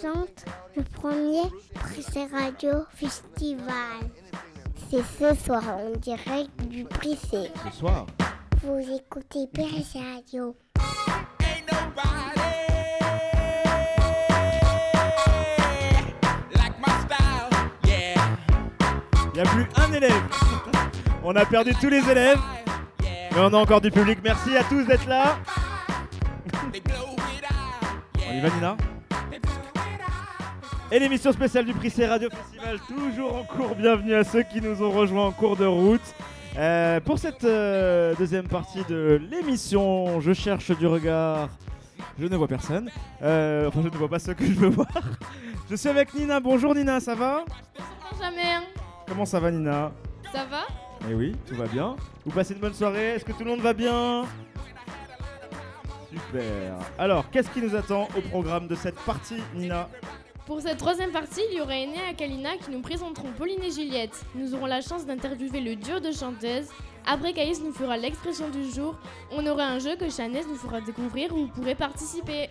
présente le premier Prissé Radio Festival. C'est ce soir en direct du Prissé. Ce soir Vous écoutez Prissé Radio. Il n'y a plus un élève. On a perdu tous les élèves. Mais on a encore du public. Merci à tous d'être là. On y va Nina? Et l'émission spéciale du Prix C Radio Festival, toujours en cours. Bienvenue à ceux qui nous ont rejoints en cours de route. Euh, pour cette euh, deuxième partie de l'émission, je cherche du regard. Je ne vois personne. Euh, enfin, je ne vois pas ceux que je veux voir. Je suis avec Nina. Bonjour Nina, ça va? Benjamin, Comment ça va Nina? Ça va? Eh oui, tout va bien. Vous passez une bonne soirée? Est-ce que tout le monde va bien? Super. Alors, qu'est-ce qui nous attend au programme de cette partie, Nina? Pour cette troisième partie, il y aura et Kalina qui nous présenteront Pauline et Juliette. Nous aurons la chance d'interviewer le duo de chanteuses. Après, Caïs nous fera l'expression du jour. On aura un jeu que Chanès nous fera découvrir où vous pourrez participer.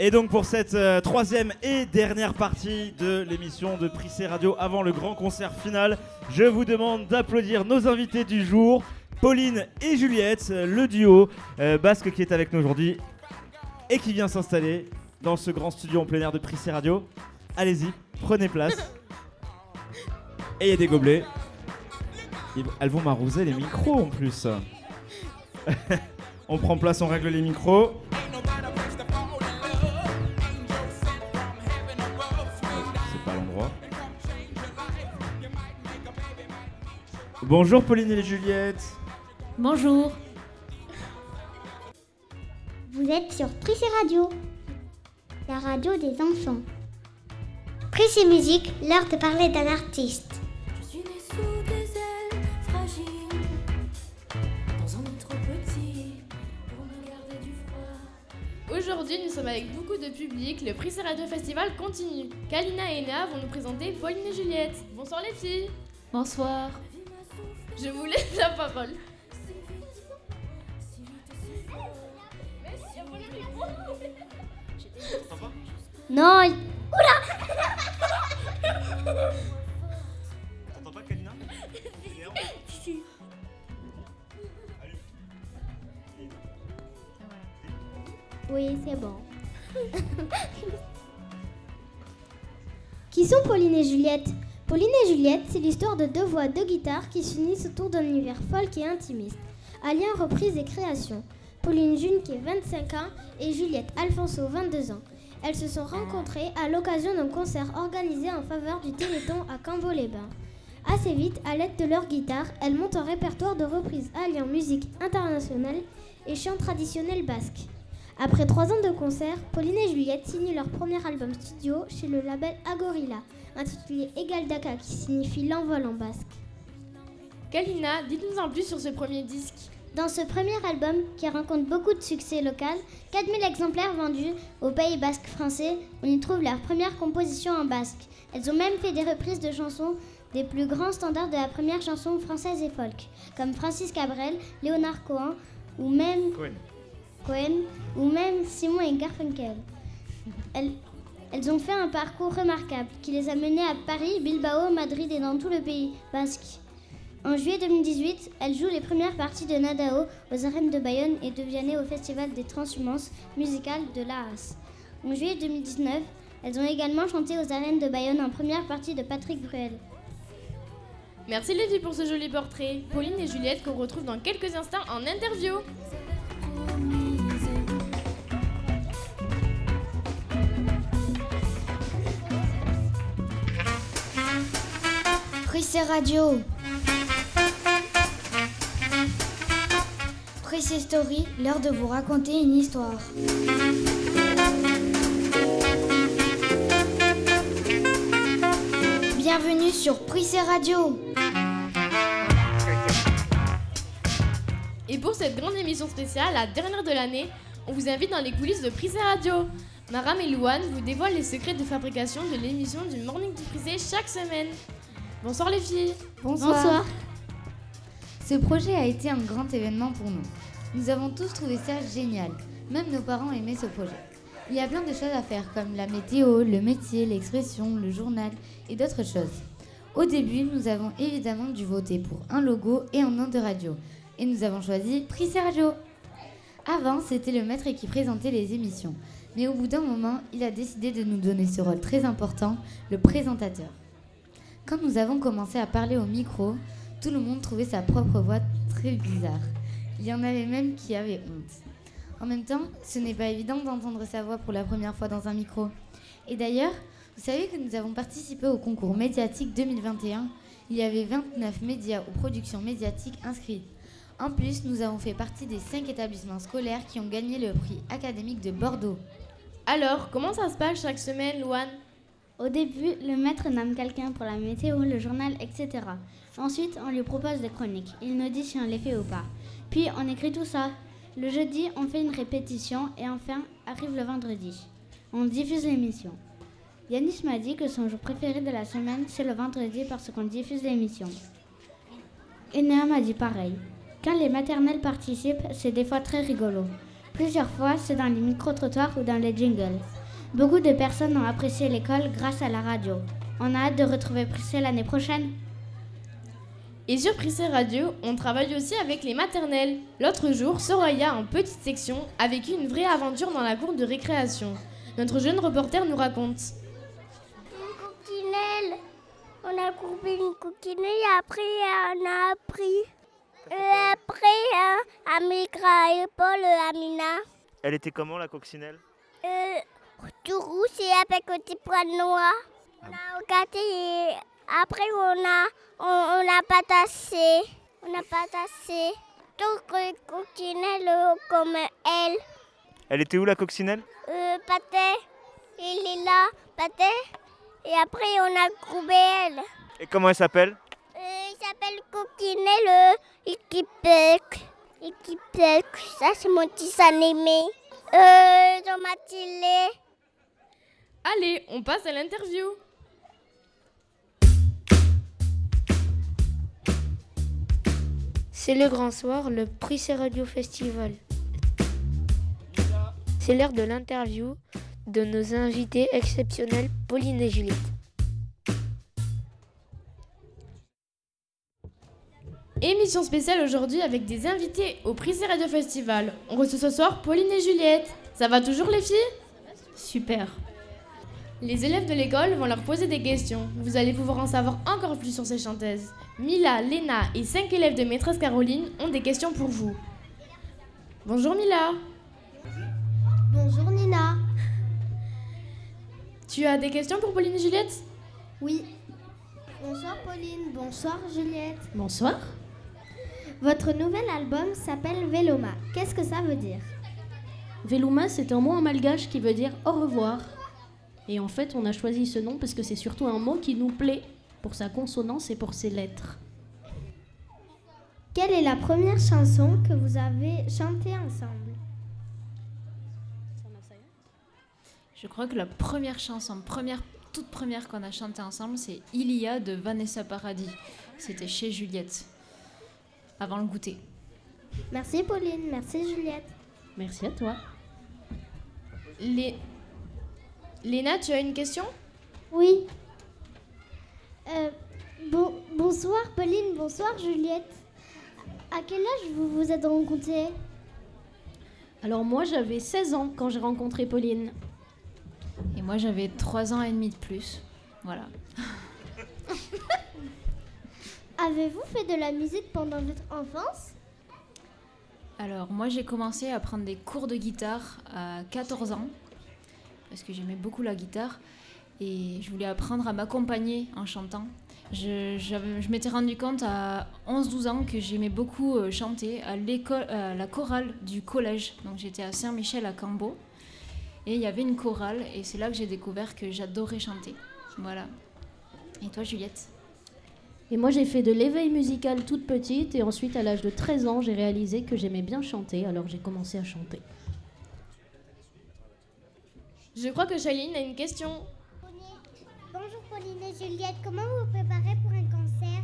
Et donc pour cette euh, troisième et dernière partie de l'émission de Prissé Radio avant le grand concert final, je vous demande d'applaudir nos invités du jour, Pauline et Juliette, euh, le duo euh, basque qui est avec nous aujourd'hui et qui vient s'installer dans ce grand studio en plein air de Prissé Radio. Allez-y, prenez place. Et il y a des gobelets. Elles vont m'arroser les micros en plus. on prend place, on règle les micros. Bonjour Pauline et Juliette. Bonjour. Vous êtes sur Prissé Radio, la radio des enfants. Prissé Musique, l'heure de parler d'un artiste. Je suis née sous des ailes fragiles, dans un monde trop petit pour me garder du froid. Aujourd'hui, nous sommes avec beaucoup de public. Le Prix Radio Festival continue. Kalina et Ena vont nous présenter Pauline et Juliette. Bonsoir les filles. Bonsoir. Je vous laisse la parole. Non, il- T'entends pas Kalina? Oui, c'est bon. Qui sont Pauline et Juliette? Pauline et Juliette, c'est l'histoire de deux voix, deux guitares qui s'unissent autour d'un univers folk et intimiste, alliant reprise et création. Pauline June qui est 25 ans et Juliette Alfonso 22 ans. Elles se sont rencontrées à l'occasion d'un concert organisé en faveur du Téléthon à Cambo-les-Bains. Assez vite, à l'aide de leur guitare, elles montent un répertoire de reprises alliant musique internationale et chant traditionnel basque. Après trois ans de concert, Pauline et Juliette signent leur premier album studio chez le label Agorilla, intitulé Egal Daka, qui signifie l'envol en basque. Kalina, dites-nous en plus sur ce premier disque. Dans ce premier album, qui rencontre beaucoup de succès local, 4000 exemplaires vendus au Pays basque français, on y trouve leurs premières compositions en basque. Elles ont même fait des reprises de chansons des plus grands standards de la première chanson française et folk, comme Francis Cabrel, Léonard Cohen ou même Cohen. Cohen ou même Simon et Garfunkel. Elles, elles ont fait un parcours remarquable qui les a menées à Paris, Bilbao, Madrid et dans tout le pays basque. En juillet 2018, elles jouent les premières parties de Nadao aux arènes de Bayonne et de Vianney au Festival des transhumances musicales de l'Arras. En juillet 2019, elles ont également chanté aux arènes de Bayonne en première partie de Patrick Bruel. Merci les filles pour ce joli portrait. Pauline et Juliette qu'on retrouve dans quelques instants en interview. Prissé Radio. Prissé Story, l'heure de vous raconter une histoire. Bienvenue sur Prissé Radio. Et pour cette grande émission spéciale, la dernière de l'année, on vous invite dans les coulisses de Prissé Radio. Maram et Louane vous dévoilent les secrets de fabrication de l'émission du Morning du Prissé chaque semaine. Bonsoir les filles Bonsoir. Ce projet a été un grand événement pour nous. Nous avons tous trouvé ça génial. Même nos parents aimaient ce projet. Il y a plein de choses à faire comme la météo, le métier, l'expression, le journal et d'autres choses. Au début, nous avons évidemment dû voter pour un logo et un nom de radio. Et nous avons choisi Prissé Radio. Avant, c'était le maître qui présentait les émissions. Mais au bout d'un moment, il a décidé de nous donner ce rôle très important, le présentateur. Quand nous avons commencé à parler au micro, tout le monde trouvait sa propre voix très bizarre. Il y en avait même qui avaient honte. En même temps, ce n'est pas évident d'entendre sa voix pour la première fois dans un micro. Et d'ailleurs, vous savez que nous avons participé au concours médiatique 2021. Il y avait 29 médias ou productions médiatiques inscrites. En plus, nous avons fait partie des 5 établissements scolaires qui ont gagné le prix académique de Bordeaux. Alors, comment ça se passe chaque semaine, Louane? Au début, le maître nomme quelqu'un pour la météo, le journal, etc. Ensuite, on lui propose des chroniques. Il nous dit si on les fait ou pas. Puis, on écrit tout ça. Le jeudi, on fait une répétition et enfin, arrive le vendredi. On diffuse l'émission. Yanis m'a dit que son jour préféré de la semaine, c'est le vendredi parce qu'on diffuse l'émission. Enea m'a dit pareil. Quand les maternelles participent, c'est des fois très rigolo. Plusieurs fois, c'est dans les micro-trottoirs ou dans les jingles. Beaucoup de personnes ont apprécié l'école grâce à la radio. On a hâte de retrouver Prissé l'année prochaine. Et sur Prissé Radio, on travaille aussi avec les maternelles. L'autre jour, Soraya, en petite section, a vécu une vraie aventure dans la cour de récréation. Notre jeune reporter nous raconte. Une coquinelle. On a coupé une coquinelle et après on a appris. Et après, hein, Amikra et Paul Amina. Elle était comment la coccinelle? Euh, tout rouge et avec un petit point noir. On a regardé et après on a, on, on a pas tassé. On a pas tassé. Donc une coquinelle euh, comme elle. Elle était où la coccinelle? Euh, Pathé, il est là, Pathé. Et après on a coupé elle. Et comment elle s'appelle? Euh, il s'appelle Coquinelle euh, Ikipek. Ikipek, ça c'est mon petit animé. Euh, dans ma télé. Allez, on passe à l'interview. C'est le grand soir, le Prissé Radio Festival. C'est l'heure de l'interview de nos invités exceptionnels, Pauline et Juliette. Émission spéciale aujourd'hui avec des invités au Prissé Radio Festival. On reçoit ce soir Pauline et Juliette. Ça va toujours les filles? Super. Les élèves de l'école vont leur poser des questions. Vous allez pouvoir en savoir encore plus sur ces chanteuses. Mila, Léna et cinq élèves de maîtresse Caroline ont des questions pour vous. Bonjour Mila. Bonjour Nina. Tu as des questions pour Pauline et Juliette? Oui. Bonsoir Pauline, bonsoir Juliette. Bonsoir. Votre nouvel album s'appelle Véloma. Qu'est-ce que ça veut dire? Veluma, c'est un mot en malgache qui veut dire au revoir. Et en fait, on a choisi ce nom parce que c'est surtout un mot qui nous plaît pour sa consonance et pour ses lettres. Quelle est la première chanson que vous avez chantée ensemble? Je crois que la première chanson, première, toute première qu'on a chantée ensemble, c'est Il y a de Vanessa Paradis. C'était chez Juliette, avant le goûter. Merci Pauline, merci Juliette. Merci à toi. Lé- Léna, tu as une question? Oui. Euh, bon, bonsoir Pauline, bonsoir Juliette. À quel âge vous vous êtes rencontrés Alors moi, j'avais 16 ans quand j'ai rencontré Pauline. Et moi, j'avais 3 ans et demi de plus. Voilà. Avez-vous fait de la musique pendant votre enfance? Alors, moi, j'ai commencé à prendre des cours de guitare à 14 ans, parce que j'aimais beaucoup la guitare, et je voulais apprendre à m'accompagner en chantant. Je, m'étais rendu compte à 11-12 ans que j'aimais beaucoup euh, chanter à, l'école, à la chorale du collège. Donc, j'étais à Saint-Michel à Cambo, et il y avait une chorale, et c'est là que j'ai découvert que j'adorais chanter. Voilà. Et toi, Juliette? Et moi, j'ai fait de l'éveil musical toute petite et ensuite, à l'âge de 13 ans, j'ai réalisé que j'aimais bien chanter, alors j'ai commencé à chanter. Je crois que Shaline a une question. Bonjour Pauline et Juliette, comment vous vous préparez pour un concert?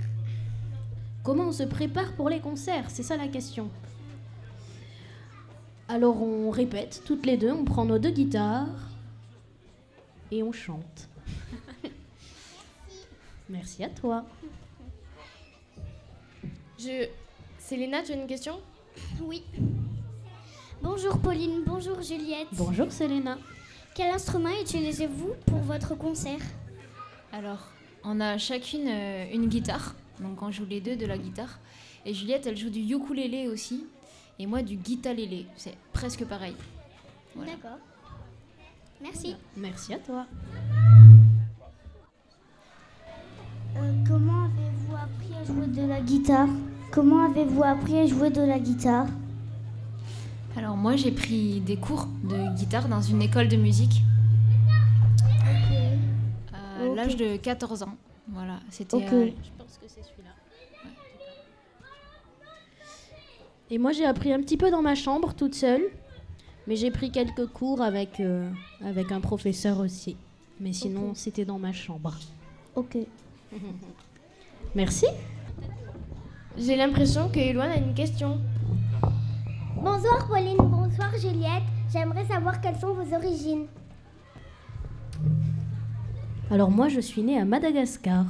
Comment on se prépare pour les concerts? C'est ça la question. Alors on répète toutes les deux, on prend nos deux guitares et on chante. Merci à toi. Je... Célena, tu as une question? Oui. Bonjour Pauline, bonjour Juliette. Bonjour Selena. Quel instrument utilisez-vous pour votre concert Alors, on a chacune euh, une guitare, donc on joue les deux de la guitare. Et Juliette, elle joue du ukulélé aussi, et moi du guitalélé. C'est presque pareil. Voilà. D'accord. Merci. Merci à toi. Euh, comment avez-vous appris à jouer de la guitare? Comment avez-vous appris à jouer de la guitare? Alors moi, j'ai pris des cours de guitare dans une école de musique à Ok. l'âge de 14 ans. Voilà, c'était. Euh, Je pense que c'est celui-là. Et moi, j'ai appris un petit peu dans ma chambre, toute seule. Mais j'ai pris quelques cours avec, euh, avec un professeur aussi. Mais sinon, c'était dans ma chambre. Ok. Merci. J'ai l'impression que Eloane a une question. Bonsoir Pauline, bonsoir Juliette. J'aimerais savoir quelles sont vos origines. Alors moi, je suis née à Madagascar.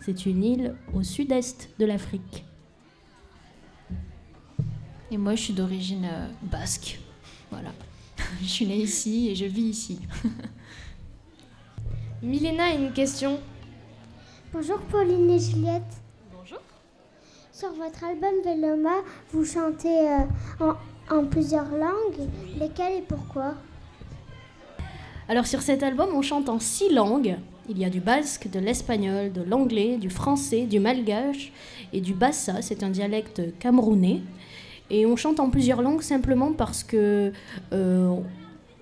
C'est une île au sud-est de l'Afrique. Et moi, je suis d'origine euh, basque. Voilà. je suis née ici et je vis ici. Milena a une question. Bonjour Pauline et Juliette. Bonjour. Sur votre album Veloma, vous chantez euh, en, en plusieurs langues. Lesquelles et pourquoi? Alors sur cet album, on chante en six langues. Il y a du basque, de l'espagnol, de l'anglais, du français, du malgache et du bassa. C'est un dialecte camerounais. Et on chante en plusieurs langues simplement parce que euh,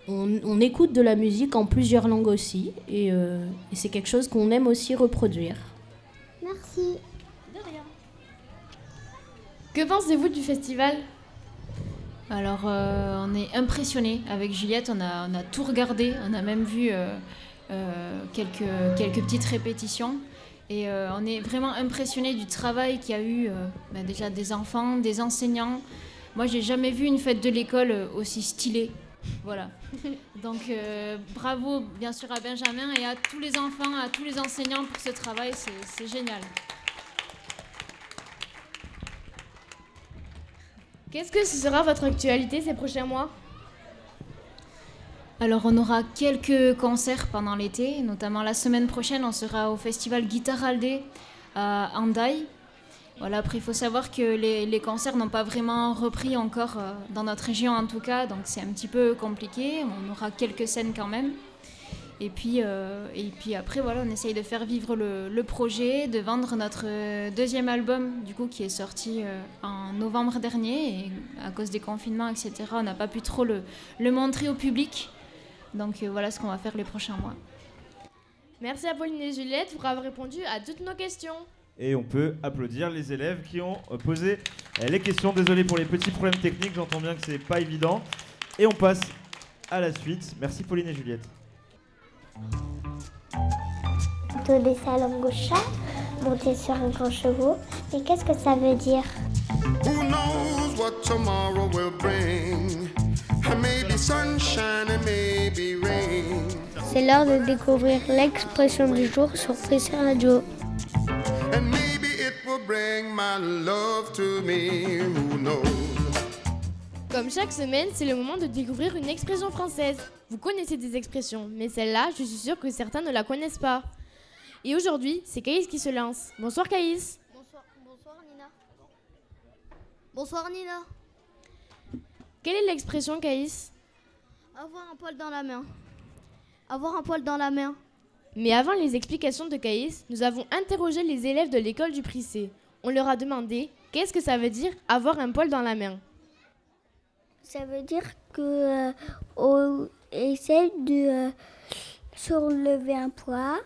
on, on écoute de la musique en plusieurs langues aussi. Et, euh, et c'est quelque chose qu'on aime aussi reproduire. Merci. Que pensez-vous du festival? Alors, euh, on est impressionnés. Avec Juliette, on a, on a tout regardé. On a même vu euh, euh, quelques, quelques petites répétitions. Et on est vraiment impressionnés du travail qu'il y a eu ben, déjà des enfants, des enseignants. Moi, j'ai jamais vu une fête de l'école aussi stylée. Voilà. Donc, bravo bien sûr à Benjamin et à tous les enfants, à tous les enseignants pour ce travail. C'est génial. Qu'est-ce que ce sera votre actualité ces prochains mois? Alors on aura quelques concerts pendant l'été, notamment la semaine prochaine on sera au festival Guitare Aldé à Hendaye. Voilà, après il faut savoir que les, les concerts n'ont pas vraiment repris encore euh, dans notre région en tout cas, donc c'est un petit peu compliqué. On aura quelques scènes quand même. Et puis, euh, et puis après voilà, on essaye de faire vivre le, le projet, de vendre notre euh, deuxième album du coup qui est sorti euh, en novembre dernier et à cause des confinements etc. On n'a pas pu trop le, le montrer au public. Donc euh, voilà ce qu'on va faire les prochains mois. Merci à Pauline et Juliette pour avoir répondu à toutes nos questions. Et on peut applaudir les élèves qui ont posé les questions. Désolé pour les petits problèmes techniques, j'entends bien que c'est pas évident. Et on passe à la suite. Merci Pauline et Juliette. Donner sa langue au chat, monter sur un grand chevaux. Et qu'est-ce que ça veut dire? Who knows what tomorrow will bring? Maybe sunshine and maybe rain. C'est l'heure de découvrir l'expression du jour sur Prissé Radio. And maybe it will bring my love to me. Who knows? Comme chaque semaine, c'est le moment de découvrir une expression française. Vous connaissez des expressions, mais celle-là, je suis sûre que certains ne la connaissent pas. Et aujourd'hui, c'est Caïs qui se lance. Bonsoir Caïs. Bonsoir, bonsoir Nina. Bonsoir Nina. Quelle est l'expression Caïs? Avoir un poil dans la main. Avoir un poil dans la main. Mais avant les explications de Caïs, nous avons interrogé les élèves de l'école du Prissé. On leur a demandé qu'est-ce que ça veut dire avoir un poil dans la main? Ça veut dire que euh, on essaie de euh, soulever un poids.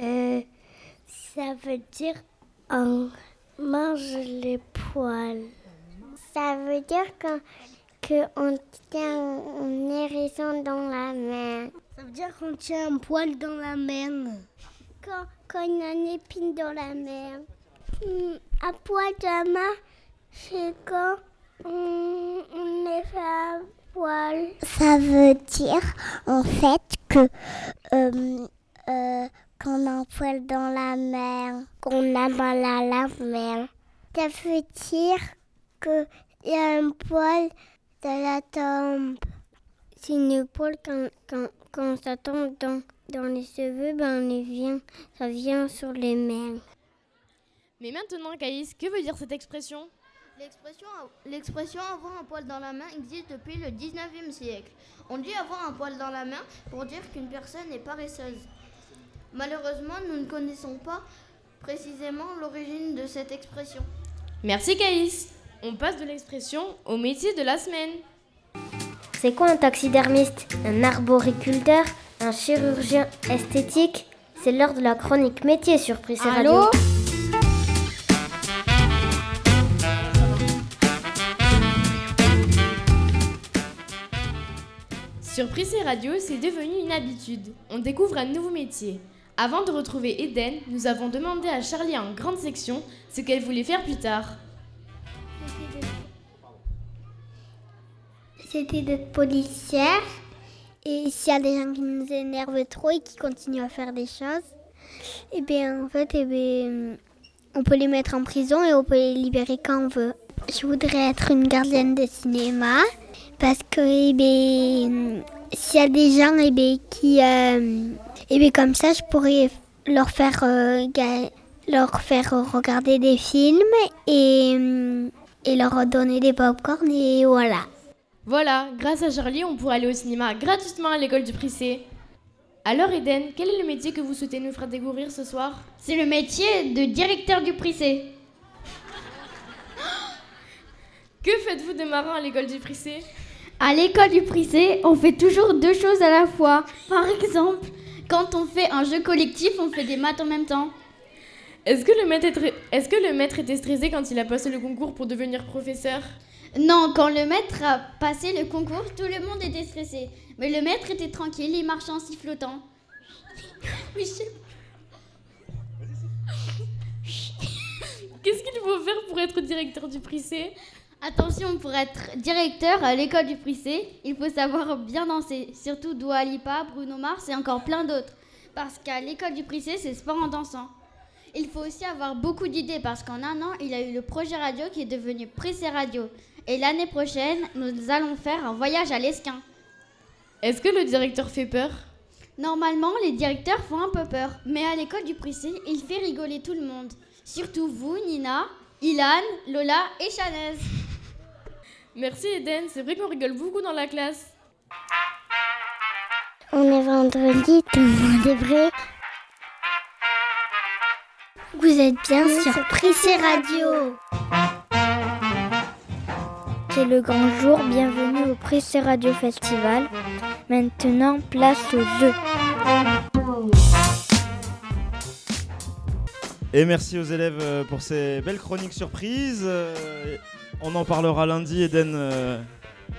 Euh, ça veut dire on mange les poils. Ça veut dire que, que on tient un hérisson dans la main. Ça veut dire qu'on tient un poil dans la main. Quand, quand il y a une épine dans la main. Hmm, Un poil de la main, c'est quand on, on est fait un poil. Ça veut dire en fait que euh, euh, qu'on a un poil dans la main, qu'on a mal à la main. Ça veut dire qu'il y a un poil dans la tombe. C'est une poil quand, quand, quand ça tombe dans, dans les cheveux, ben on vient, ça vient sur les mains. Mais maintenant, Caïs, que veut dire cette expression? L'expression l'expression avoir un poil dans la main existe depuis le 19e siècle. On dit avoir un poil dans la main pour dire qu'une personne est paresseuse. Malheureusement, nous ne connaissons pas précisément l'origine de cette expression. Merci Caïs. On passe de l'expression au métier de la semaine. C'est quoi un taxidermiste? Un arboriculteur? Un chirurgien esthétique? C'est l'heure de la chronique métier sur Prissé Radio. Sur Prissé Radio, c'est devenu une habitude. On découvre un nouveau métier. Avant de retrouver Eden, nous avons demandé à Charlie en grande section ce qu'elle voulait faire plus tard. C'était d'être policière. Et s'il y a des gens qui nous énervent trop et qui continuent à faire des choses, et bien en fait, eh on peut les mettre en prison et on peut les libérer quand on veut. Je voudrais être une gardienne de cinéma parce que eh bien, s'il y a des gens eh bien, qui, euh, eh bien, comme ça, je pourrais leur faire, euh, leur faire regarder des films et, et leur donner des pop-corn et voilà. Voilà, grâce à Charlie, on pourra aller au cinéma gratuitement à l'école du Prissé. Alors Eden, quel est le métier que vous souhaitez nous faire découvrir ce soir? C'est le métier de directeur du Prissé. Que faites-vous de marrant à l'école du Prissé? À l'école du Prissé, on fait toujours deux choses à la fois. Par exemple, quand on fait un jeu collectif, on fait des maths en même temps. Est-ce que, le maître est- est-ce que le maître était stressé quand il a passé le concours pour devenir professeur? Non, quand le maître a passé le concours, tout le monde était stressé. Mais le maître était tranquille, il marchait en sifflotant. Qu'est-ce qu'il faut faire pour être directeur du Prissé Attention, pour être directeur à l'école du Prissé, il faut savoir bien danser. Surtout Dua Lipa, Bruno Mars et encore plein d'autres. Parce qu'à l'école du Prissé, c'est sport en dansant. Il faut aussi avoir beaucoup d'idées parce qu'en un an, il a eu le projet radio qui est devenu Prissé Radio. Et l'année prochaine, nous allons faire un voyage à l'Esquin. Est-ce que le directeur fait peur? Normalement, les directeurs font un peu peur, mais à l'école du Prissé, il fait rigoler tout le monde. Surtout vous, Nina, Ilan, Lola et Chanez. Merci Eden, c'est vrai qu'on rigole beaucoup dans la classe. On est vendredi, tout le monde est vrai. Vous êtes bien sur Prissé Radio. C'est le grand jour, bienvenue au Prissé Radio Festival. Maintenant, place au jeu. Et merci aux élèves euh, pour ces belles chroniques surprises. On en parlera lundi, Eden, euh,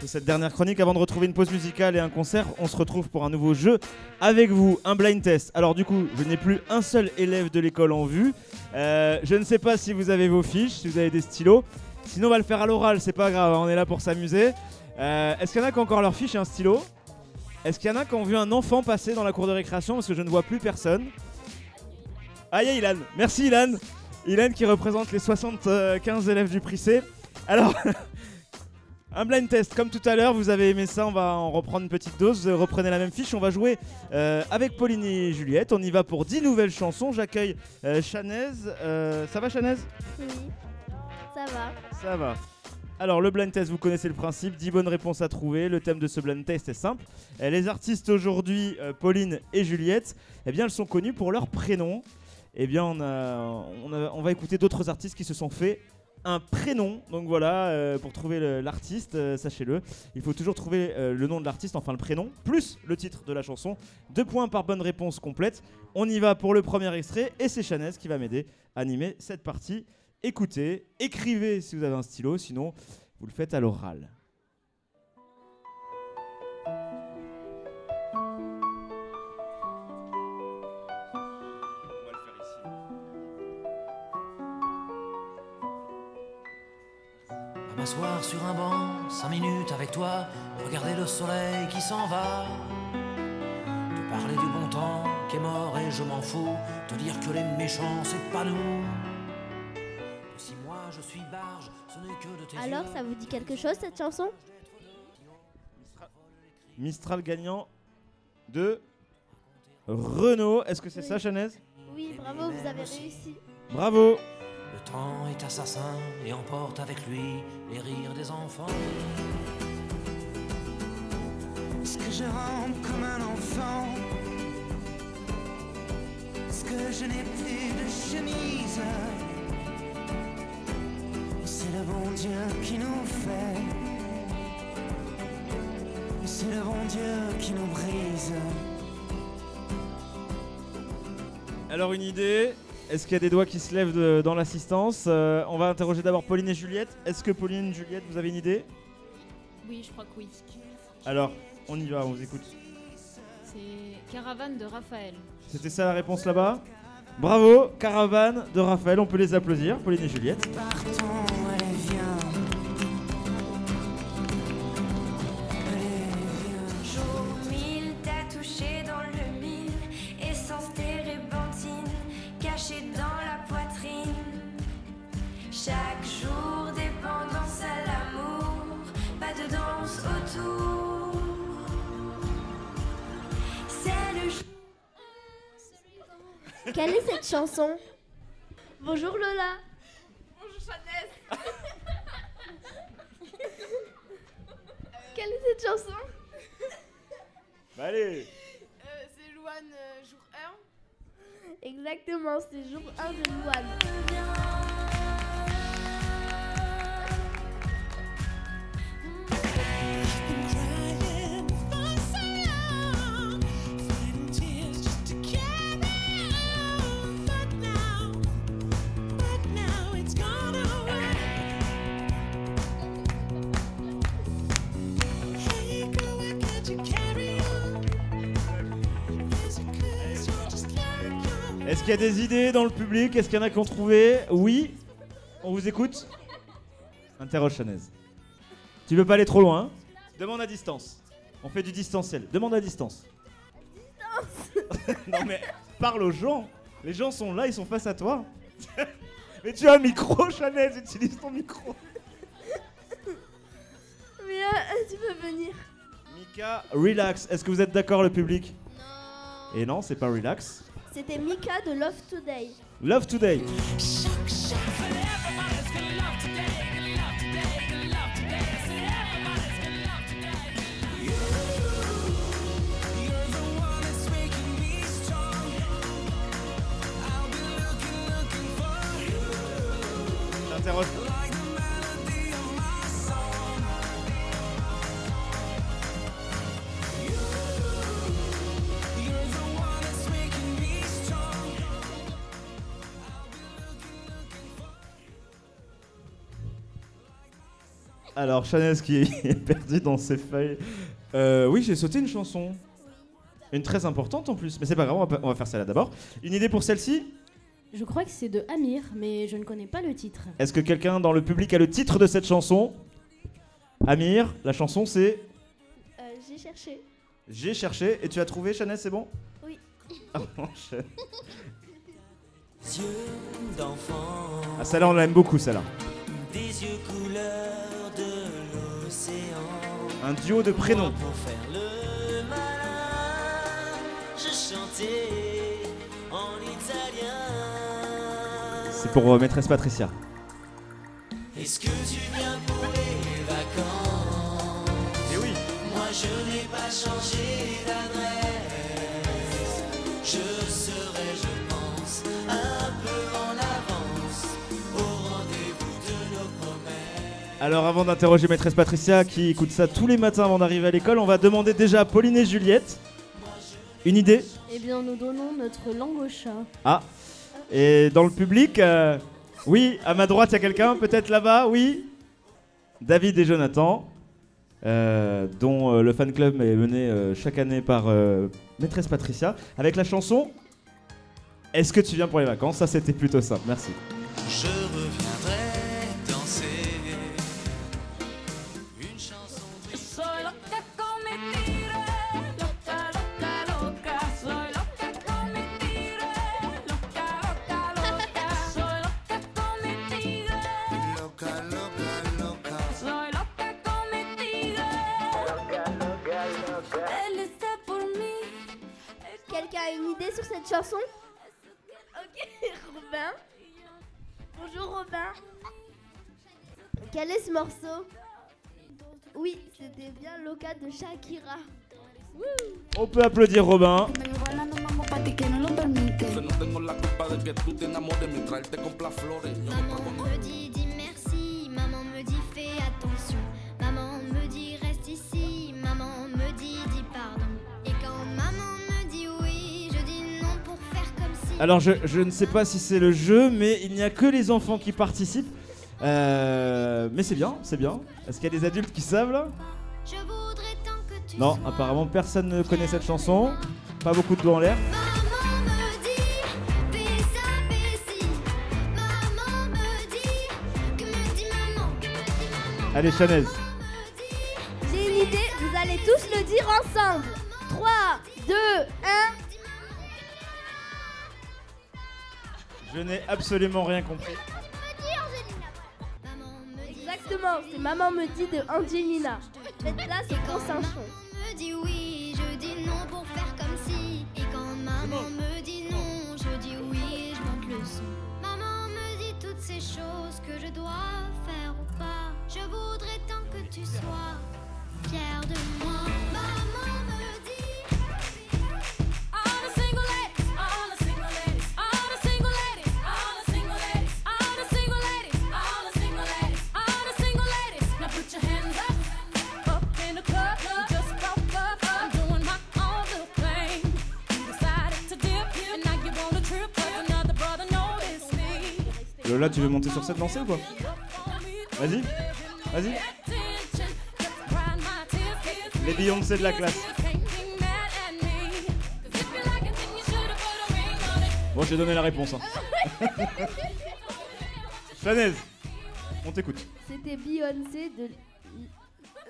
de cette dernière chronique. Avant de retrouver une pause musicale et un concert, on se retrouve pour un nouveau jeu avec vous, un blind test. Alors du coup, je n'ai plus un seul élève de l'école en vue. Euh, je ne sais pas si vous avez vos fiches, si vous avez des stylos. Sinon, on va le faire à l'oral, c'est pas grave, on est là pour s'amuser. Euh, Est-ce qu'il y en a qui ont encore leur fiche et un stylo? Est-ce qu'il y en a qui ont vu un enfant passer dans la cour de récréation? Parce que je ne vois plus personne. Ah, il y a Ilan. Merci Ilan. Ilan qui représente les 75 élèves du Prissé. Alors, un blind test. Comme tout à l'heure, vous avez aimé ça. On va en reprendre une petite dose. Vous reprenez la même fiche. On va jouer euh, avec Pauline et Juliette. On y va pour 10 nouvelles chansons. J'accueille euh, Chanez. Euh, ça va, Chanez Oui, ça va. Ça va. Alors le blind test, vous connaissez le principe, 10 bonnes réponses à trouver. Le thème de ce blind test est simple. Euh, les artistes aujourd'hui, Pauline et Juliette, eh bien elles sont connues pour leur prénom. Eh bien on, a- on, a- on va écouter d'autres artistes qui se sont fait un prénom. Donc voilà, euh, pour trouver l'artiste, euh, sachez-le, il faut toujours trouver euh, le nom de l'artiste, enfin le prénom, plus le titre de la chanson. Deux points par bonne réponse complète. On y va pour le premier extrait et c'est Chanez qui va m'aider à animer cette partie. Écoutez, écrivez si vous avez un stylo, sinon vous le faites à l'oral. M'asseoir sur un banc, cinq minutes avec toi, regarder le soleil qui s'en va. Te parler du bon temps qui est mort et je m'en fous. Te dire que les méchants c'est pas nous. Si moi je suis barge, ce n'est que de tes Alors, yeux. ça vous dit quelque chose cette chanson? Mistral gagnant de Renault. Est-ce que c'est ça, Chanez Oui, bravo, vous avez réussi. Bravo Le temps est assassin et emporte avec lui les rires des enfants. Est-ce que je rentre comme un enfant? Est-ce que je n'ai plus de chemise? C'est le bon Dieu qui nous fait? C'est le bon Dieu qui nous brise? Alors une idée Est-ce qu'il y a des doigts qui se lèvent de- dans l'assistance Euh, On va interroger d'abord Pauline et Juliette. Est-ce que Pauline, Juliette, vous avez une idée? Oui, je crois que oui. Alors, on y va, on vous écoute. C'est Caravane de Raphaël. C'était ça la réponse là-bas? Bravo, caravane de Raphaël, on peut les applaudir, Pauline et Juliette. Partons, Quelle est cette chanson Bonjour Lola. Bonjour Chanès. Quelle est cette chanson Bah allez Euh, c'est Louane, euh, jour 1. Exactement, c'est jour 1 de Louane. Qu'il y a des idées dans le public Est-ce qu'il y en a qui ont trouvé Oui On vous écoute Interroge Chanez. Tu veux pas aller trop loin? Hein Demande à distance. On fait du distanciel. Demande à distance. non mais parle aux gens. Les gens sont là, ils sont face à toi. mais tu as un micro, Chanez, utilise ton micro. Mais euh, tu peux venir. Mika, relax. Est-ce que vous êtes d'accord, le public? Non. Et non, c'est pas relax. C'était Mika de Love Today. Love Today. Alors, Chanez qui est perdu dans ses feuilles. Euh, oui, j'ai sauté une chanson. Une très importante en plus. Mais c'est pas grave, on va, on va faire celle-là d'abord. Une idée pour celle-ci? Je crois que c'est de Amir, mais je ne connais pas le titre. Est-ce que quelqu'un dans le public a le titre de cette chanson? Amir, la chanson c'est Euh, J'ai cherché. J'ai cherché et tu as trouvé, Chanez, c'est bon? Oui. Ah, d'enfant Ah, celle-là, on l'aime beaucoup, celle-là. Des yeux couleur de l'océan. Un duo de prénoms. Pour faire le malin Je chantais en italien. C'est pour euh, maîtresse Patricia. Est-ce que tu viens pour les vacances? Eh oui. Moi je n'ai pas changé Alors avant d'interroger maîtresse Patricia qui écoute ça tous les matins avant d'arriver à l'école, on va demander déjà à Pauline et Juliette une idée. Eh bien, nous donnons notre langue au chat. Ah. Et dans le public, euh, oui, à ma droite il y a quelqu'un, peut-être là-bas, oui. David et Jonathan, euh, dont euh, le fan club est mené euh, chaque année par euh, maîtresse Patricia, avec la chanson Est-ce que tu viens pour les vacances? Ça c'était plutôt simple, merci. Je sur cette chanson Ok, Robin. Bonjour Robin. Quel est ce morceau? Oui, c'était bien Loca de Shakira. On peut applaudir Robin. Maman me dit dis merci, maman me dit fais attention, Alors je, je ne sais pas si c'est le jeu, mais il n'y a que les enfants qui participent. Euh, mais c'est bien, c'est bien. Est-ce qu'il y a des adultes qui savent là? Je voudrais tant que tu Non, apparemment personne ne connaît cette chanson. Pas beaucoup de doigts en l'air. Maman me dit fais ça, fais ci. Maman me dit que me dit maman, que me dit maman. Allez, Chanez. J'ai une idée, vous allez tous le dire ensemble. 3, 2, 1. Je n'ai absolument rien compris. Exactement, c'est Maman me dit de Angelina. Faites-la sur Constantin. me dit oui, je dis non pour faire comme si. Et quand maman me dit Lola, tu veux monter sur cette lancée ou quoi Vas-y, vas-y. Les Beyoncé de la classe. Bon, j'ai donné la réponse. Hein. Chanez, on t'écoute. C'était Beyoncé de.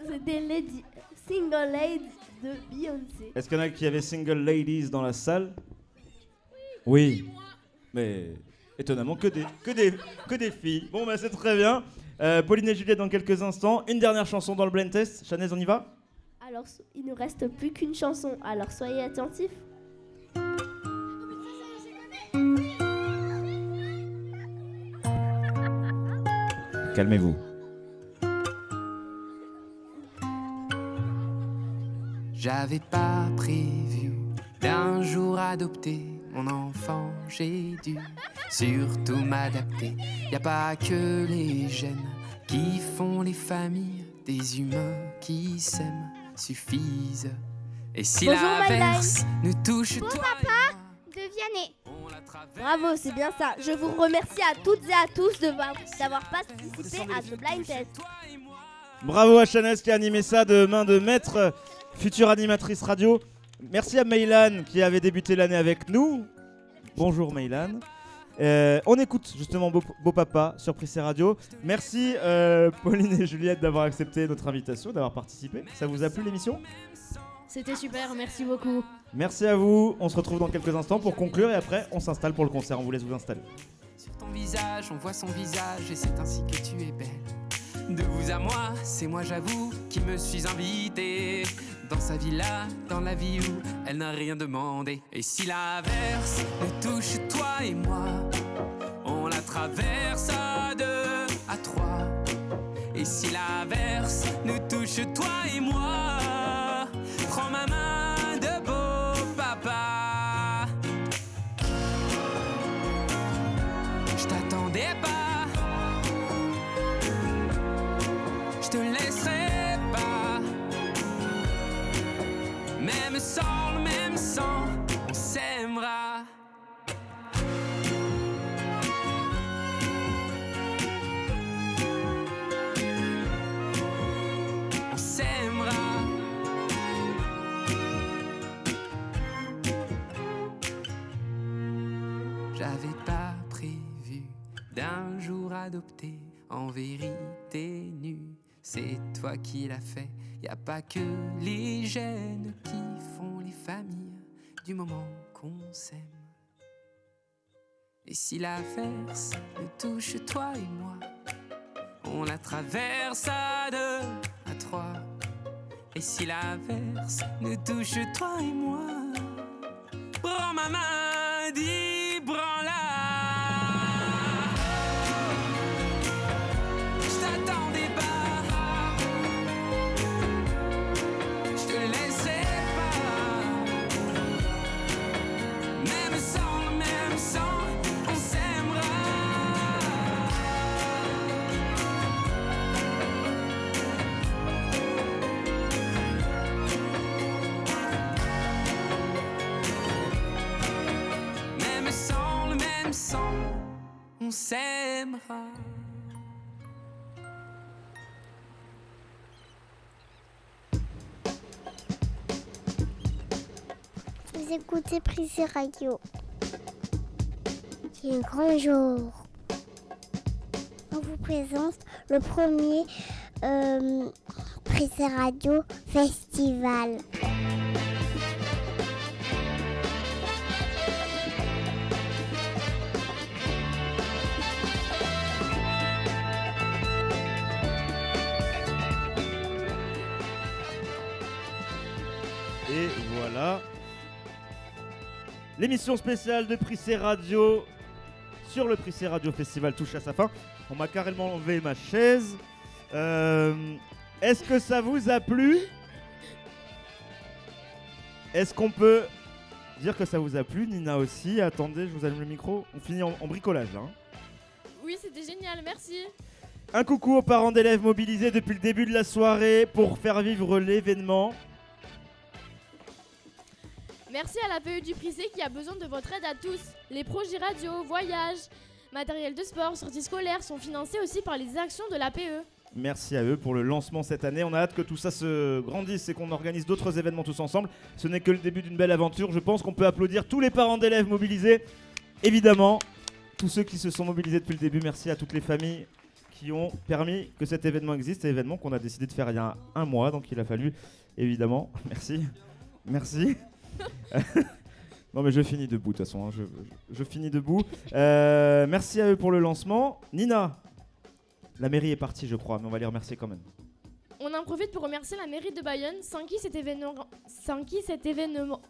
C'était Lady. Single Lady de Beyoncé. Est-ce qu'il y en a qui avaient single ladies dans la salle? Oui. Mais étonnamment que des, que des, que des filles. Bon, bah c'est très bien. Euh, Pauline et Juliette dans quelques instants. Une dernière chanson dans le blend test. Chanez, on y va? Alors, so- il ne reste plus qu'une chanson, alors soyez attentifs. Calmez-vous. J'avais pas prévu d'un jour adopter mon enfant, j'ai dû surtout m'adapter. Y a pas que les gènes qui font les familles, des humains qui s'aiment suffisent. Et si Bonjour, l'inverse nous touche toi papa de Vianney. Bravo, c'est bien ça. Je vous remercie à toutes et à tous de voir- d'avoir participé à ce blind test. Bravo à Chanez qui a animé ça de main de maître, future animatrice radio. Merci à Meylan qui avait débuté l'année avec nous. Bonjour Meylan. Euh, on écoute justement Beau, Beau Papa sur Prissé Radio. Merci euh, Pauline et Juliette d'avoir accepté notre invitation, d'avoir participé. Ça vous a plu l'émission? C'était super, merci beaucoup. Merci à vous. On se retrouve dans quelques instants pour conclure et après on s'installe pour le concert. On vous laisse vous installer. ton visage, on voit son visage et c'est ainsi que tu es belle. De vous à moi, c'est moi j'avoue qui me suis invité dans sa villa, dans la vie où elle n'a rien demandé. Et si l'averse nous touche toi et moi, on la traverse à deux, à trois. Et si l'averse nous touche toi et moi, prends ma main adopté en vérité nue. C'est toi qui l'as fait, y a pas que les gènes qui font les familles du moment qu'on s'aime. Et si l'averse nous touche, toi et moi, on la traverse à deux, à trois. Et si l'averse nous touche, toi et moi, prends ma main, dis prends-la. Vous écoutez Prise Radio. C'est un grand jour. On vous présente le premier euh, Radio Festival. Et voilà. L'émission spéciale de Prissé Radio sur le Prissé Radio Festival touche à sa fin. On m'a carrément enlevé ma chaise. Euh, Est-ce que ça vous a plu? Est-ce qu'on peut dire que ça vous a plu Nina aussi? Attendez, je vous allume le micro. On finit en, en bricolage hein. Oui, c'était génial, merci. Un coucou aux parents d'élèves mobilisés depuis le début de la soirée pour faire vivre l'événement. Merci à la PE du Prisé qui a besoin de votre aide à tous. Les projets radio, voyages, matériel de sport, sorties scolaires sont financés aussi par les actions de la. PE. Merci à eux pour le lancement cette année. On a hâte que tout ça se grandisse et qu'on organise d'autres événements tous ensemble. Ce n'est que le début d'une belle aventure. Je pense qu'on peut applaudir tous les parents d'élèves mobilisés. Évidemment, tous ceux qui se sont mobilisés depuis le début. Merci à toutes les familles qui ont permis que cet événement existe. Événement qu'on a décidé de faire il y a un mois. Donc il a fallu, évidemment. Merci. Merci. Non mais je finis debout de toute façon. hein. Je, finis debout. Euh, merci à eux pour le lancement. Nina, la mairie est partie, je crois, mais on va les remercier quand même. On en profite pour remercier la mairie de Bayonne sans cet événement, sans qui cet événement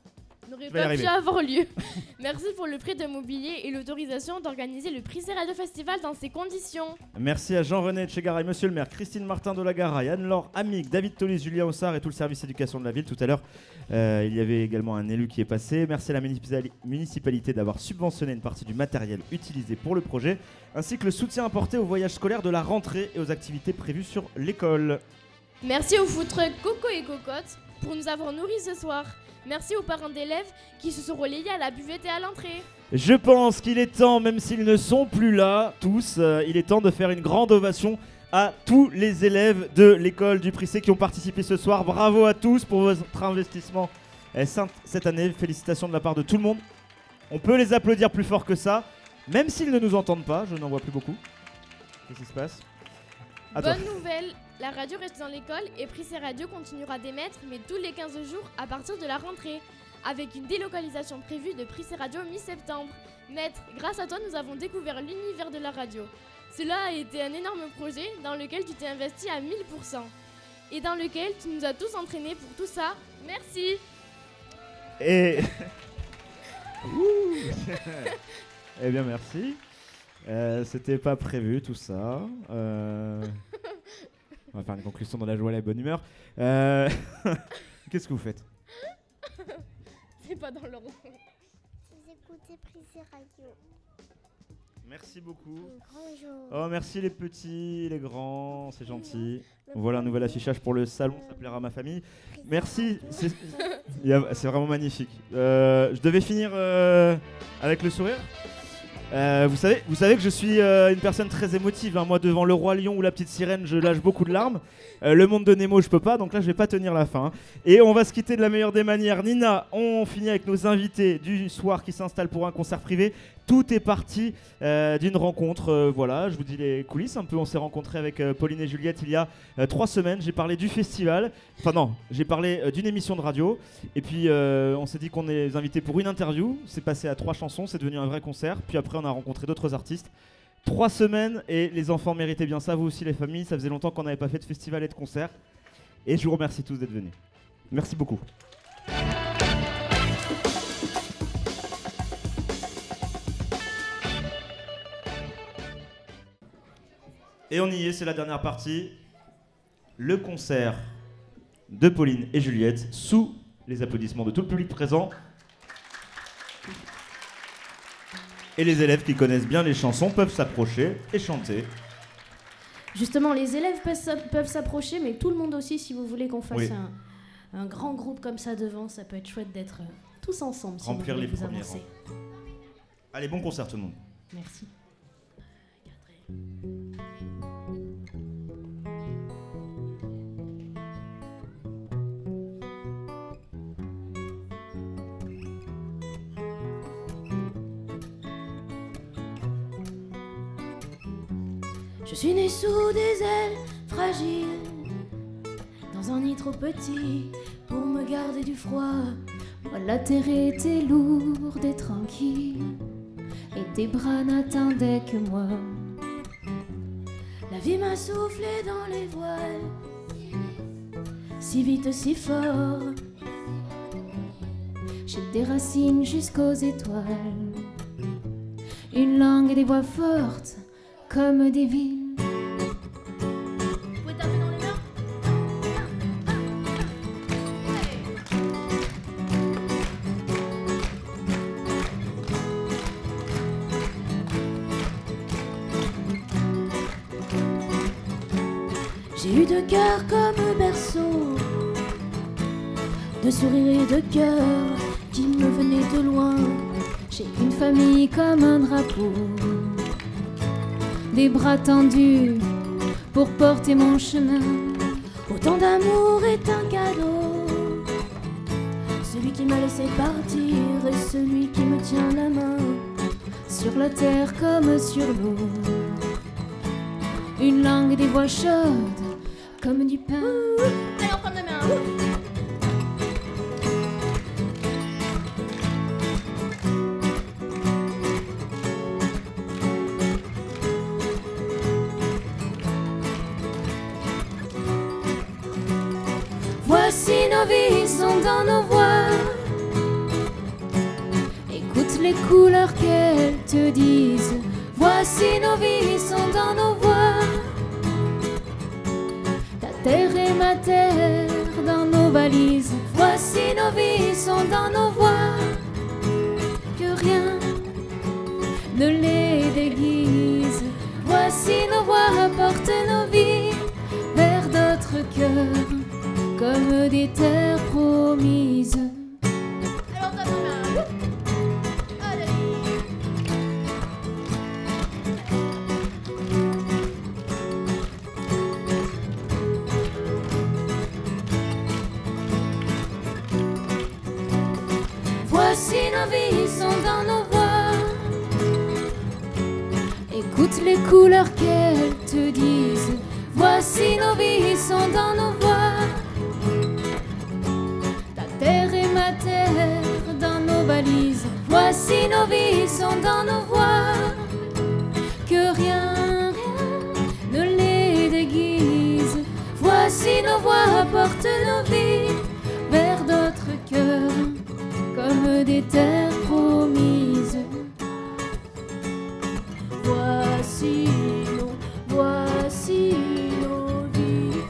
n'aurait pas pu avoir lieu. Merci pour le prêt de mobilier et l'autorisation d'organiser le Prix Radio Festival dans ces conditions. Merci à Jean-René Tchégaraï, Monsieur le maire, Christine Martin de la Garaille, Anne-Laure Amic, David Tolis, Julien Ossard et tout le service éducation de la ville. Tout à l'heure, euh, il y avait également un élu qui est passé. Merci à la municipali- municipalité d'avoir subventionné une partie du matériel utilisé pour le projet, ainsi que le soutien apporté au voyage scolaire de la rentrée et aux activités prévues sur l'école. Merci aux truck Coco et Cocotte pour nous avoir nourris ce soir. Merci aux parents d'élèves qui se sont relayés à la buvette et à l'entrée. Je pense qu'il est temps, même s'ils ne sont plus là, tous, euh, il est temps de faire une grande ovation à tous les élèves de l'école du Prissé qui ont participé ce soir. Bravo à tous pour votre investissement eh, cette année. Félicitations de la part de tout le monde. On peut les applaudir plus fort que ça, même s'ils ne nous entendent pas. Je n'en vois plus beaucoup. Qu'est-ce qui se passe? À toi. Bonne nouvelle, la radio reste dans l'école et Prissé Radio continuera d'émettre, mais tous les 15 jours à partir de la rentrée, avec une délocalisation prévue de Prissé Radio mi-septembre. Maître, grâce à toi, nous avons découvert l'univers de la radio. Cela a été un énorme projet dans lequel tu t'es investi à 1000% et dans lequel tu nous as tous entraînés pour tout ça. Merci. Et. Ouh. eh bien, merci. Euh, C'était pas prévu tout ça. Euh, On va faire une conclusion dans la joie et la bonne humeur. Euh, Qu'est-ce que vous faites? C'est pas dans l'ordre. Vous écoutez Prise Radio. Merci beaucoup. Oh, merci les petits, les grands, c'est gentil. Voilà un nouvel affichage pour le salon, ça plaira à ma famille. Merci, c'est vraiment magnifique. Euh, je devais finir euh, avec le sourire. Euh, vous, savez, vous savez que je suis euh, une personne très émotive. hein. Moi, devant le roi lion ou la petite sirène, je lâche beaucoup de larmes. Euh, le monde de Nemo, je peux pas, donc là, je vais pas tenir la fin. hein. Et on va se quitter de la meilleure des manières. Nina, on finit avec nos invités du soir qui s'installent pour un concert privé. Tout est parti euh, d'une rencontre. euh, voilà, je vous dis les coulisses un peu. On s'est rencontrés avec euh, Pauline et Juliette il y a trois semaines. J'ai parlé du festival. Enfin non, j'ai parlé d'une émission de radio. Et puis on s'est dit qu'on est invités pour une interview. C'est passé à trois chansons. C'est devenu un vrai concert. Puis après on a rencontré d'autres artistes. Trois semaines et les enfants méritaient bien ça. Vous aussi les familles. Ça faisait longtemps qu'on n'avait pas fait de festival et de concert. Et je vous remercie tous d'être venus. Merci beaucoup. Et on y est, c'est la dernière partie. Le concert de Pauline et Juliette sous les applaudissements de tout le public présent. Et les élèves qui connaissent bien les chansons peuvent s'approcher et chanter. Justement, les élèves peuvent s'a- peuvent s'approcher, mais tout le monde aussi, si vous voulez qu'on fasse Oui. un, un grand groupe comme ça devant, ça peut être chouette d'être euh, tous ensemble. Si Remplir vous les vous premiers avancer. Allez, bon concert tout le monde. Merci. Je suis née sous des ailes fragiles, dans un nid trop petit pour me garder du froid. Moi, la terre était lourde et tranquille, et tes bras n'attendaient que moi. La vie m'a soufflé dans les voiles, si vite, si fort. J'ai des racines jusqu'aux étoiles, une langue et des voix fortes comme des villes. De cœur qui me venaient de loin. J'ai une famille comme un drapeau, des bras tendus pour porter mon chemin. Autant d'amour est un cadeau. Celui qui m'a laissé partir et celui qui me tient la main. Sur la terre comme sur l'eau, une langue des voix chaudes comme du pain. Allez, nos voix. Écoute les couleurs qu'elles te disent. Voici nos vies sont dans nos voix. Ta terre et ma terre dans nos valises. Voici nos vies sont dans nos voix. Que rien ne les déguise. Voici nos voix portent nos vies vers d'autres cœurs comme des terres promises. Voici nos vies sont dans nos voix. Que rien, rien ne les déguise. Voici nos voix portent nos vies vers d'autres cœurs comme des terres promises. Voici nos, voici nos vies,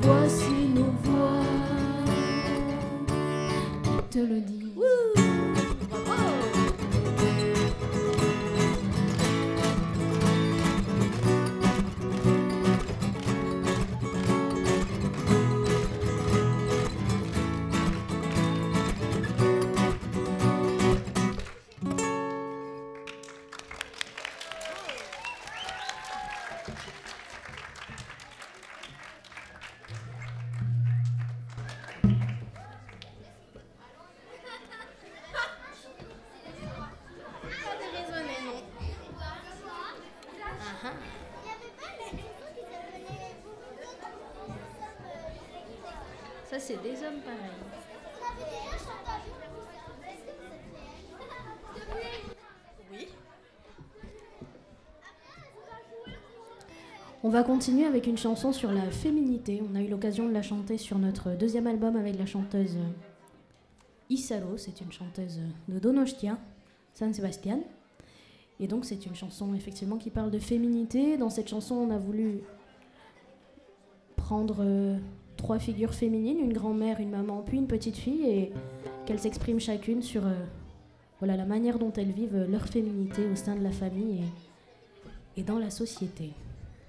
voici nos voix. Te le dis. On va continuer avec une chanson sur la féminité. On a eu l'occasion de la chanter sur notre deuxième album avec la chanteuse euh, Isaro. C'est une chanteuse de Donostia, San Sebastian. Et donc c'est une chanson effectivement qui parle de féminité. Dans cette chanson, on a voulu prendre euh, trois figures féminines, une grand-mère, une maman, puis une petite fille, et qu'elles s'expriment chacune sur euh, voilà, la manière dont elles vivent leur féminité au sein de la famille et dans la société.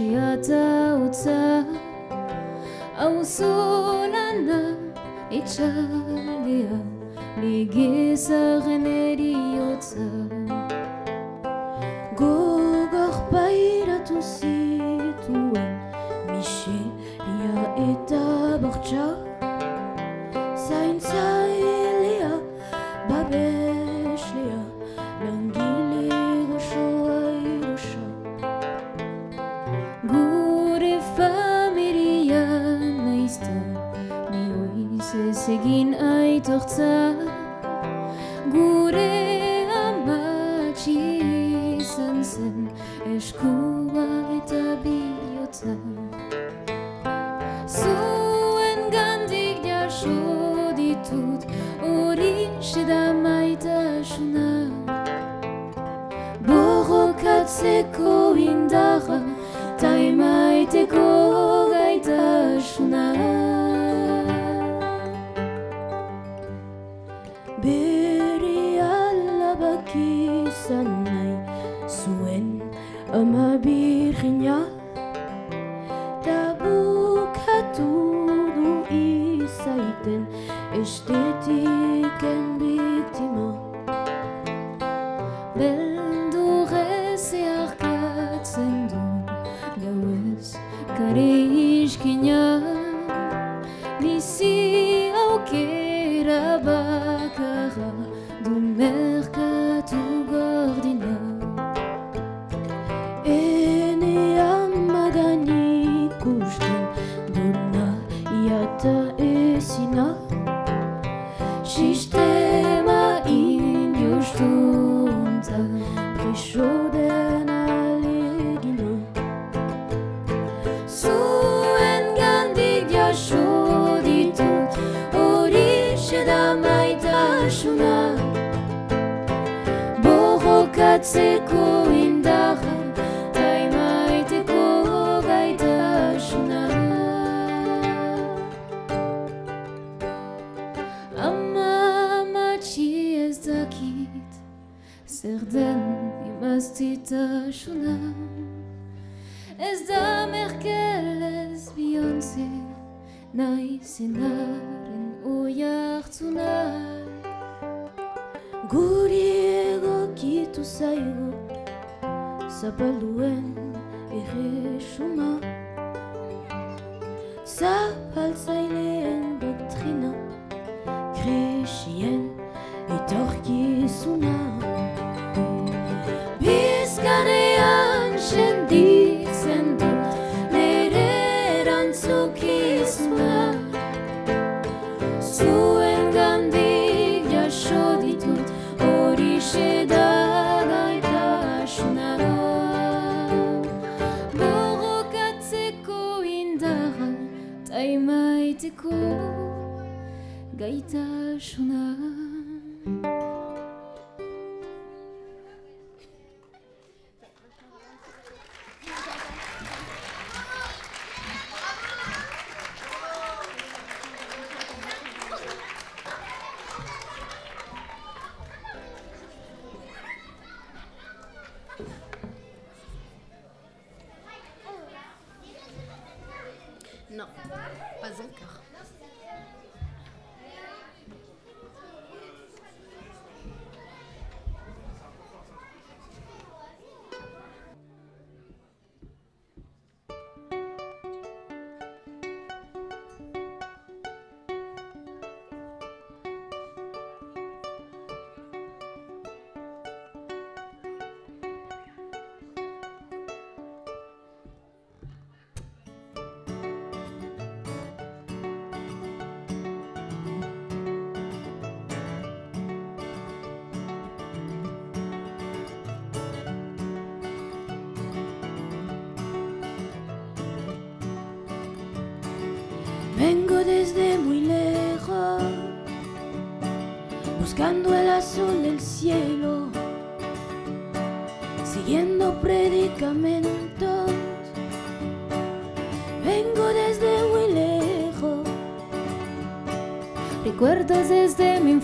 ya ta utsa au soula nda etsa bia bigi sa gneriotsa go goh paira Nahi zenaren oi hartzuna Guri egokitu zaigu Zapalduen erresuma. Zapaltzaileen doktrina Krisien etorkizuna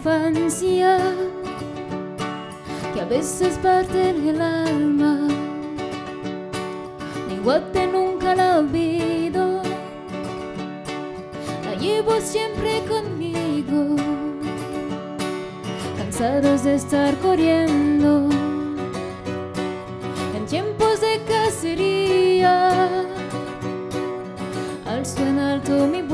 infancia que a veces parten el alma. Mi guate nunca la olvido, la llevo siempre conmigo. Cansados de estar corriendo en tiempos de cacería, alzo en alto mi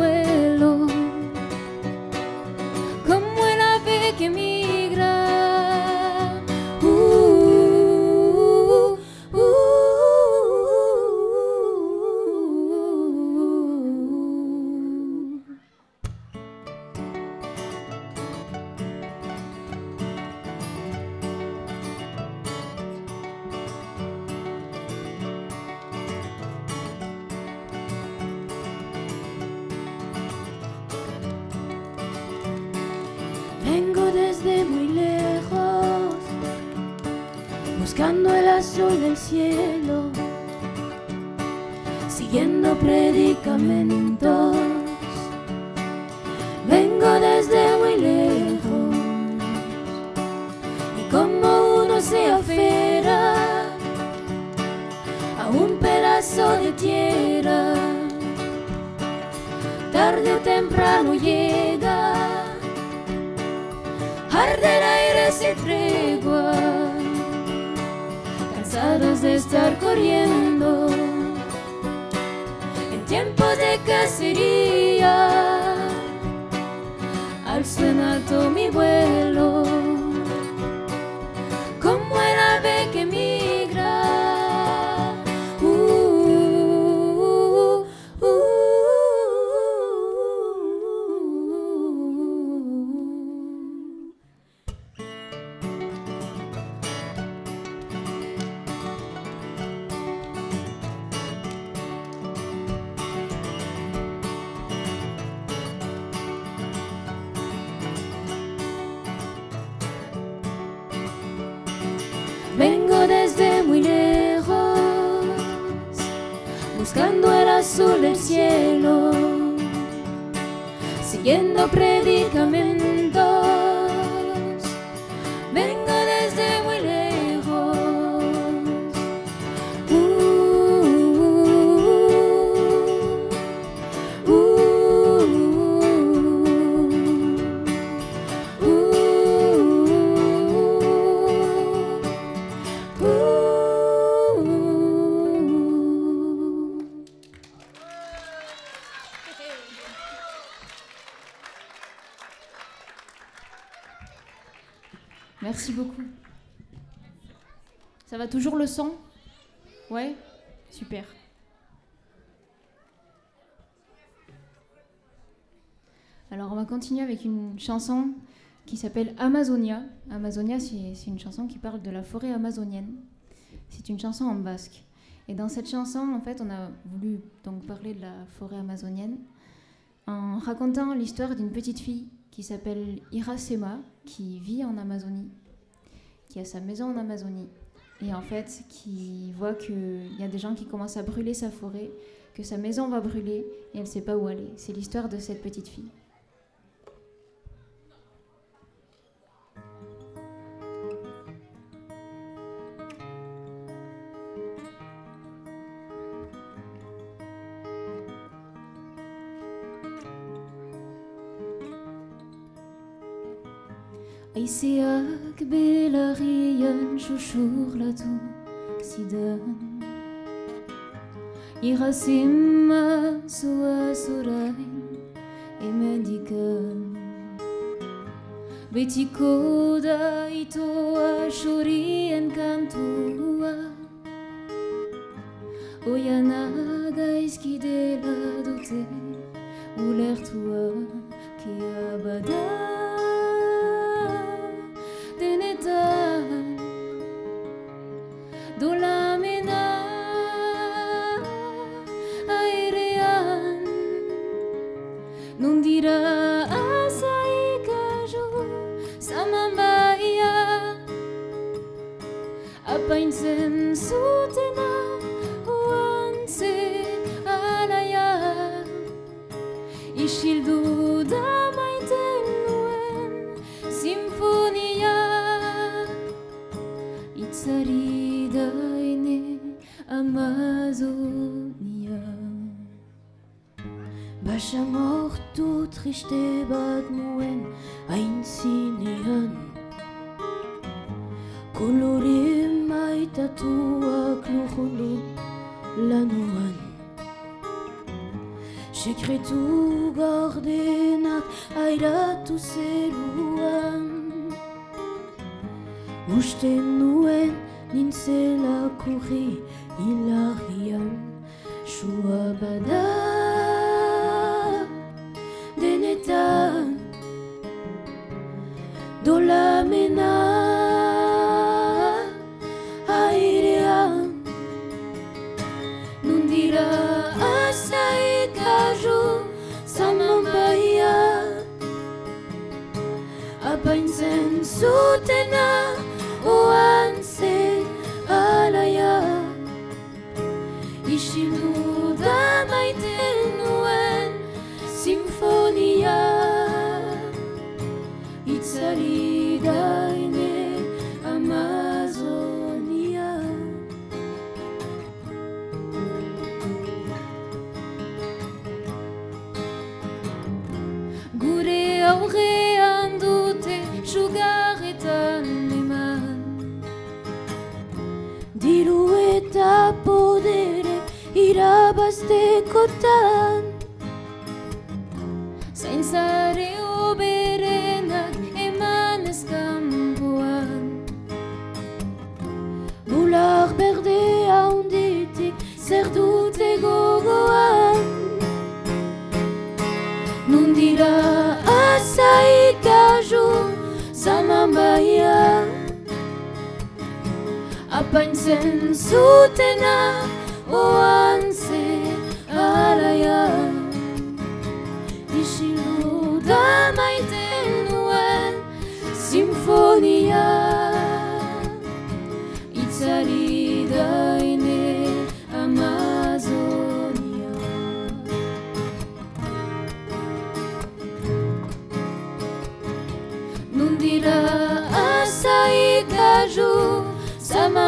toujours le son Ouais Super. Alors on va continuer avec une chanson qui s'appelle Amazonia. Amazonia, c'est une chanson qui parle de la forêt amazonienne. C'est une chanson en basque. Et dans cette chanson, en fait, on a voulu donc parler de la forêt amazonienne en racontant l'histoire d'une petite fille qui s'appelle Iracema, qui vit en Amazonie, qui a sa maison en Amazonie, et en fait qui voit qu'il y a des gens qui commencent à brûler sa forêt, que sa maison va brûler, et elle ne sait pas où aller. C'est l'histoire de cette petite fille. Si a kbel rienne chouchoure là tout si donne Y gasim ma sois surain et me dit que Be tu coude et toi chourie en tant ki de apaintzen zutena oantze alaia. Isildu da maiten nuen sinfonia. Itzari da ene Amazonia. Basa mortu triste bat nuen aintzinean Kolore maitatuak lujundu lanuan Sekretu gardenak airatu zeruan Uste nuen nintzela kurri hilarian Sua bada denetan Dolamena tena irabaztekotan Zaintzare oberenak eman ezkampuan Bular berde haunditik zer dute gogoan. Nundira azaik kaju zaman baia. Apaintzen zutena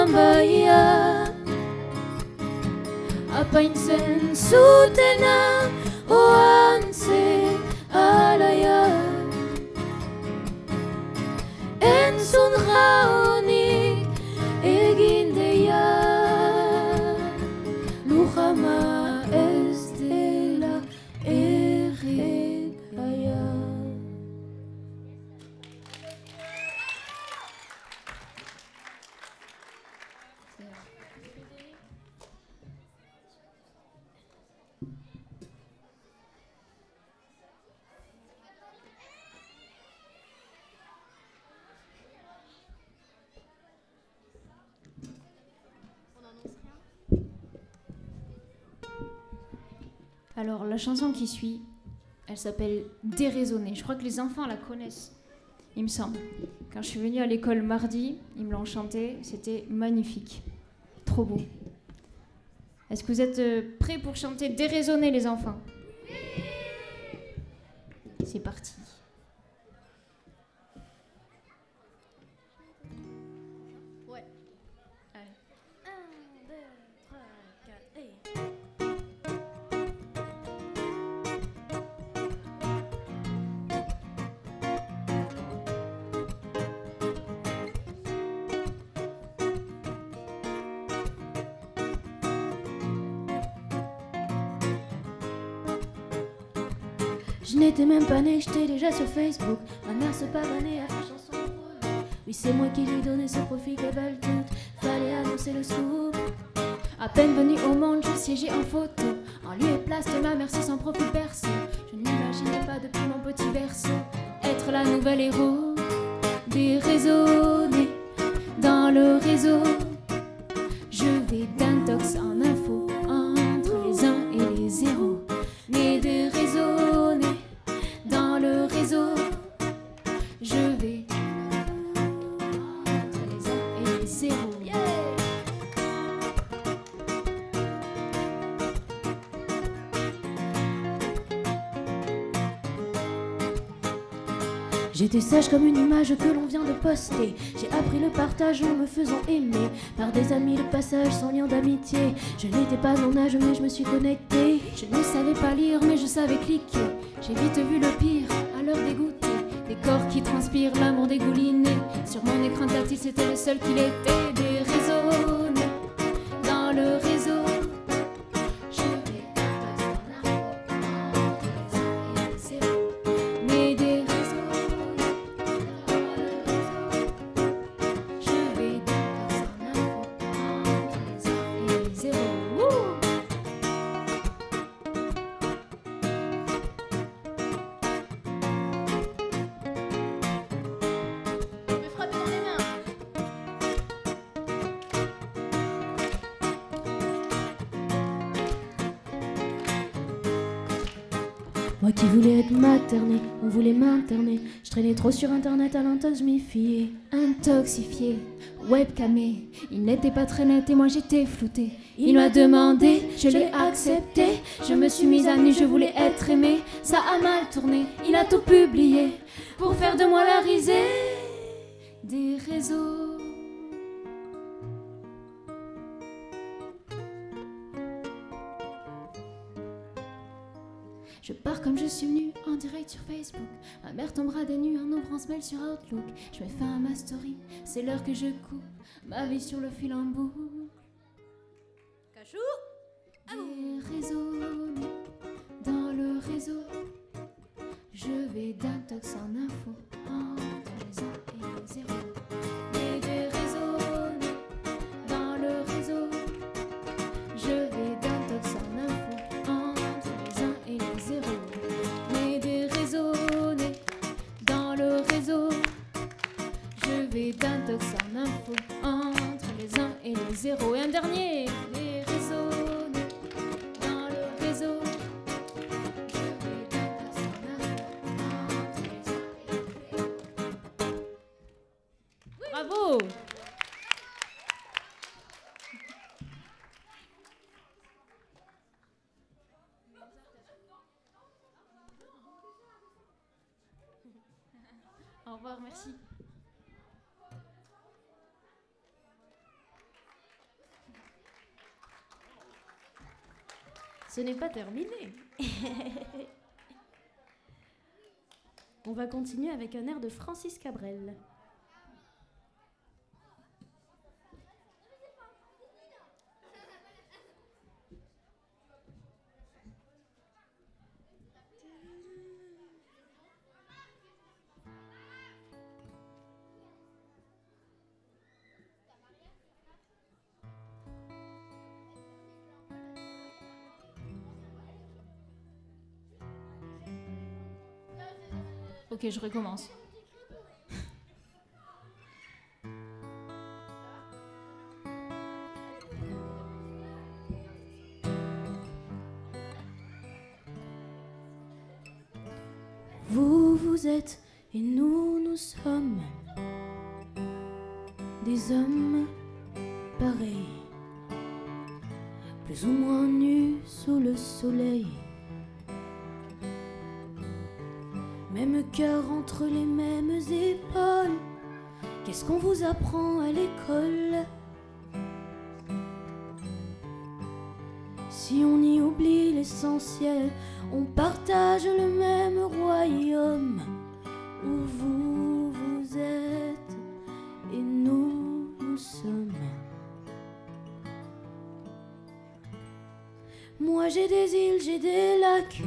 mamaya Apainsen zutena oantze alaia Entzun jaun la chanson qui suit, elle s'appelle Déraisonner. Je crois que les enfants la connaissent, il me semble. Quand je suis venue à l'école mardi, ils me l'ont chantée. C'était magnifique. Trop beau. Est-ce que vous êtes euh, prêts pour chanter Déraisonner, les enfants? C'est parti. Je n'étais même pas née, j'étais déjà sur Facebook. Ma mère se pavanait à faire chanson. Oui, c'est moi qui lui donnais ce profil veulent toutes. Fallait annoncer le scoop. À peine venue au monde, je siégeais en photo. En lieu et place de ma mère sur son profil perso. Je n'imaginais pas depuis mon petit berceau être la nouvelle héros. Déraisonnée dans le réseau. Je vais d'intox en J'étais sage comme une image que l'on vient de poster. J'ai appris le partage en me faisant aimer par des amis de passage sans lien d'amitié. Je n'étais pas en âge, mais je me suis connectée. Je ne savais pas lire, mais je savais cliquer. J'ai vite vu le pire, alors dégoûté. Des corps qui transpirent, l'amour dégouliné. Sur mon écran tactile, c'était le seul qu'il était. Sur internet à l'intoxifié. Intoxifié, webcamé, il n'était pas très net et moi j'étais floutée. Il m'a demandé, je l'ai accepté. Je me suis mise à nu, je voulais être aimée. Ça a mal tourné, il a tout publié pour faire de moi la risée des réseaux. Je pars comme je suis venu, en direct sur Facebook. Ma mère tombera des nues, un ombre en sur Outlook. Je mets fin à ma story, c'est l'heure que je coupe. Ma vie sur le fil en boucle. Cachou ah Des dans le réseau. Je vais d'un tox en info, entre les 1 et les Je vais d'un tox en info entre les uns et les zéros. Et un dernier, des réseaux, dans le réseau. Les et les. Bravo Au revoir, merci. Ce n'est pas terminé. On va continuer avec un air de Francis Cabrel. Je recommence. Vous, vous êtes et nous, nous sommes des hommes pareils, plus ou moins nus sous le soleil. Cœur entre les mêmes épaules. Qu'est-ce qu'on vous apprend à l'école? Si on y oublie l'essentiel, on partage le même royaume où vous, vous êtes et nous, nous sommes. Moi j'ai des îles, j'ai des lacs.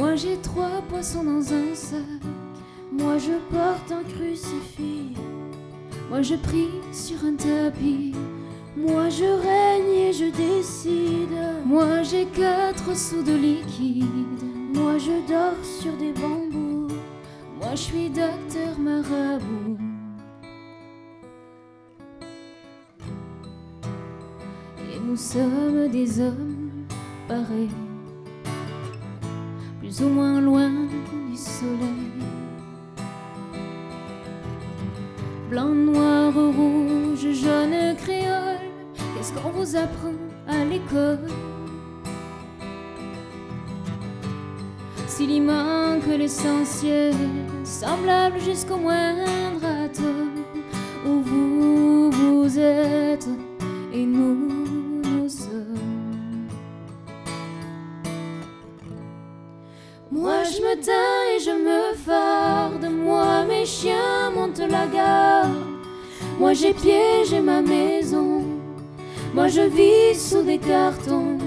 Moi j'ai trois poissons dans un sac. Moi je porte un crucifix. Moi je prie sur un tapis. Moi je règne et je décide. Moi j'ai quatre sous de liquide. Moi je dors sur des bambous. Moi je suis docteur marabout. Et nous sommes des hommes pareils, plus ou moins loin du soleil. Blanc, noir, rouge, jaune, créole, qu'est-ce qu'on vous apprend à l'école? S'il y manque l'essentiel, semblable jusqu'au moindre atome, où vous, vous êtes et nous, je me tais et je me farde, moi. Mes chiens montent la garde, moi j'ai piégé ma maison, moi je vis sous des cartons,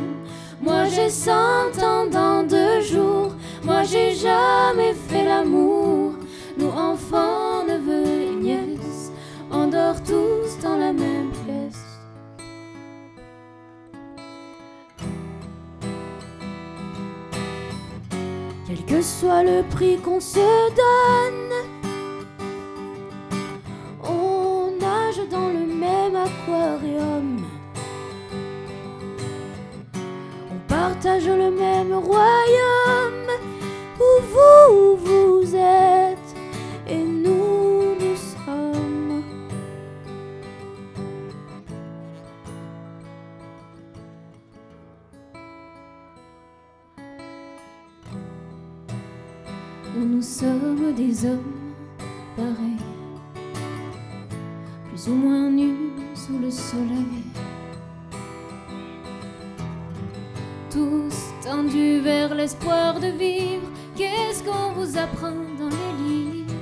moi j'ai cent ans dans deux jours, moi j'ai jamais fait l'amour, nous enfants, neveux et nièces, on dort tous dans la même pièce. Que soit le prix qu'on se donne, on nage dans le même aquarium. On partage le même royaume où vous, vous êtes des hommes pareils, plus ou moins nus sous le soleil, tous tendus vers l'espoir de vivre. Qu'est-ce qu'on vous apprend dans les livres?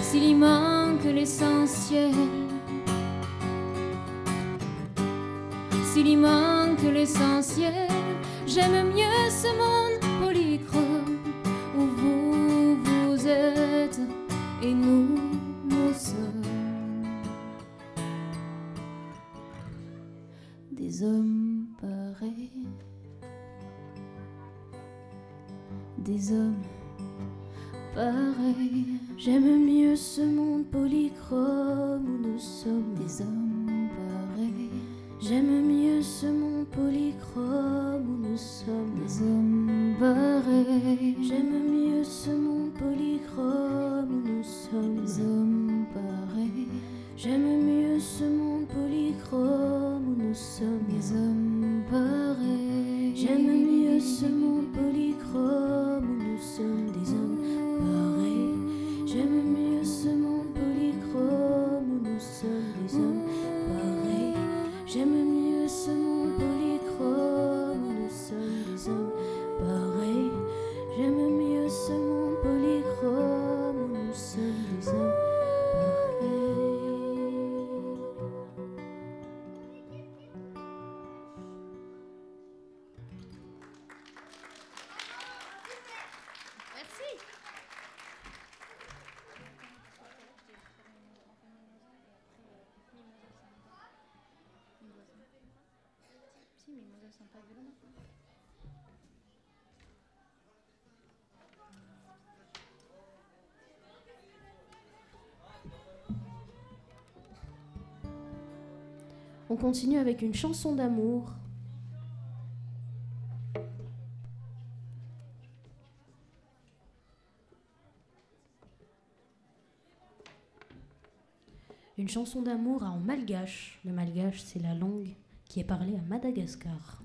S'il y manque l'essentiel, s'il y manque l'essentiel, j'aime mieux ce monde et nous, nous sommes des hommes pareils, des hommes pareils. J'aime mieux ce monde polychrome où nous sommes des hommes pareils. J'aime mieux ce monde polychrome où nous sommes des hommes pareils. J'aime mieux ce monde polychrome nous sommes des hommes pareils. J'aime mieux ce monde On continue avec une chanson d'amour. Une chanson d'amour en malgache. Le malgache, c'est la langue qui est parlée à Madagascar,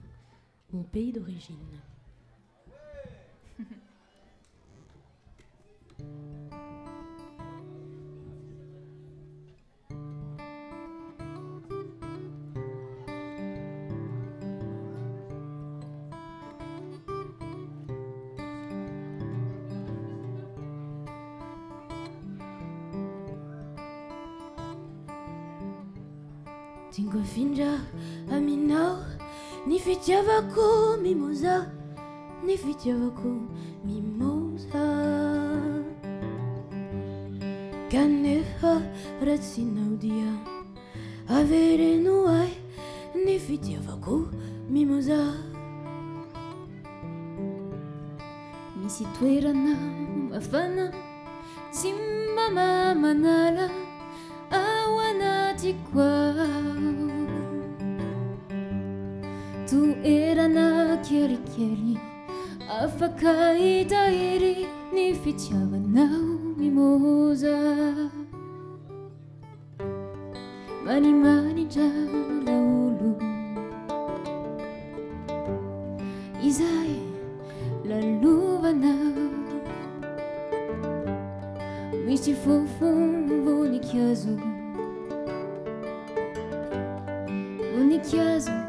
mon pays d'origine. Fitiavako mimoza Ny fitiavako mimoza afaka hitahiry ny fitiavanao mimoza. Manimanitra laolo. Izay lalovanao misy fofombonikazo bonikazo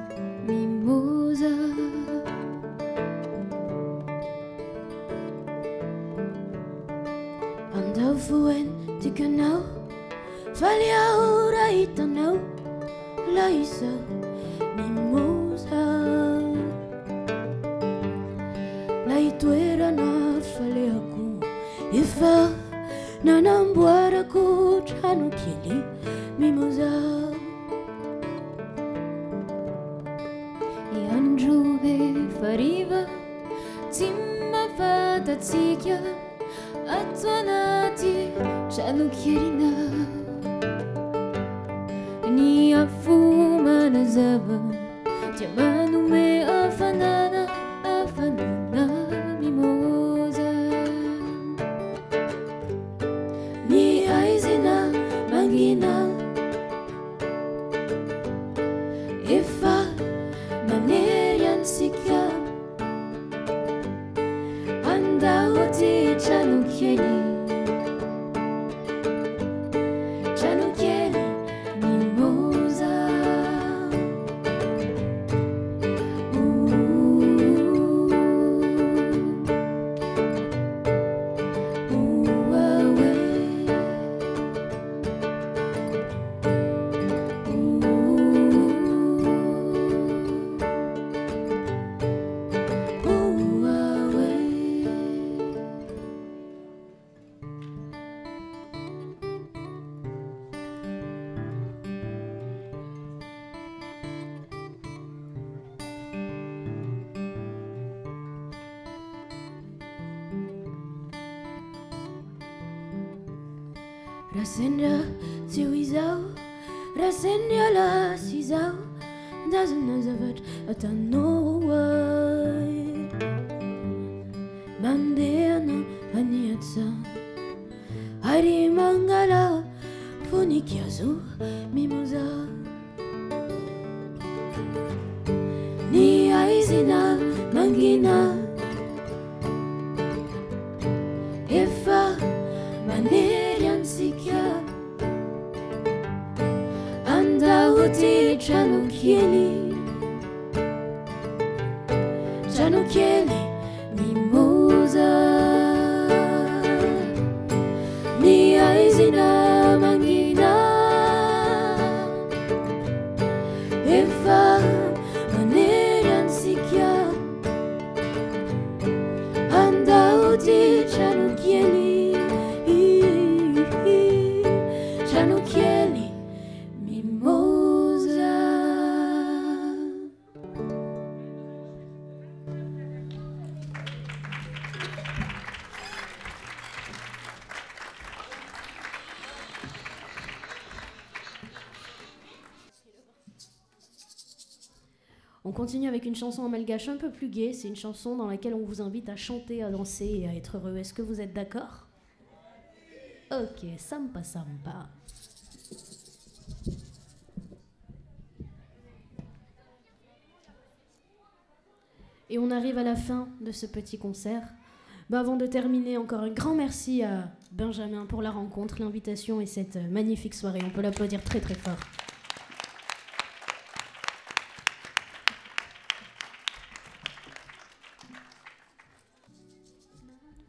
don't know why 만대하는 아니었어 하리만 가라 분위기여서 미모자 une chanson en malgache un peu plus gaie. C'est une chanson dans laquelle on vous invite à chanter, à danser et à être heureux. Est-ce que vous êtes d'accord? Ok, sympa sympa. Et on arrive à la fin de ce petit concert. Bah, avant de terminer, encore un grand merci à Benjamin pour la rencontre, l'invitation et cette magnifique soirée. On peut l'applaudir très très fort.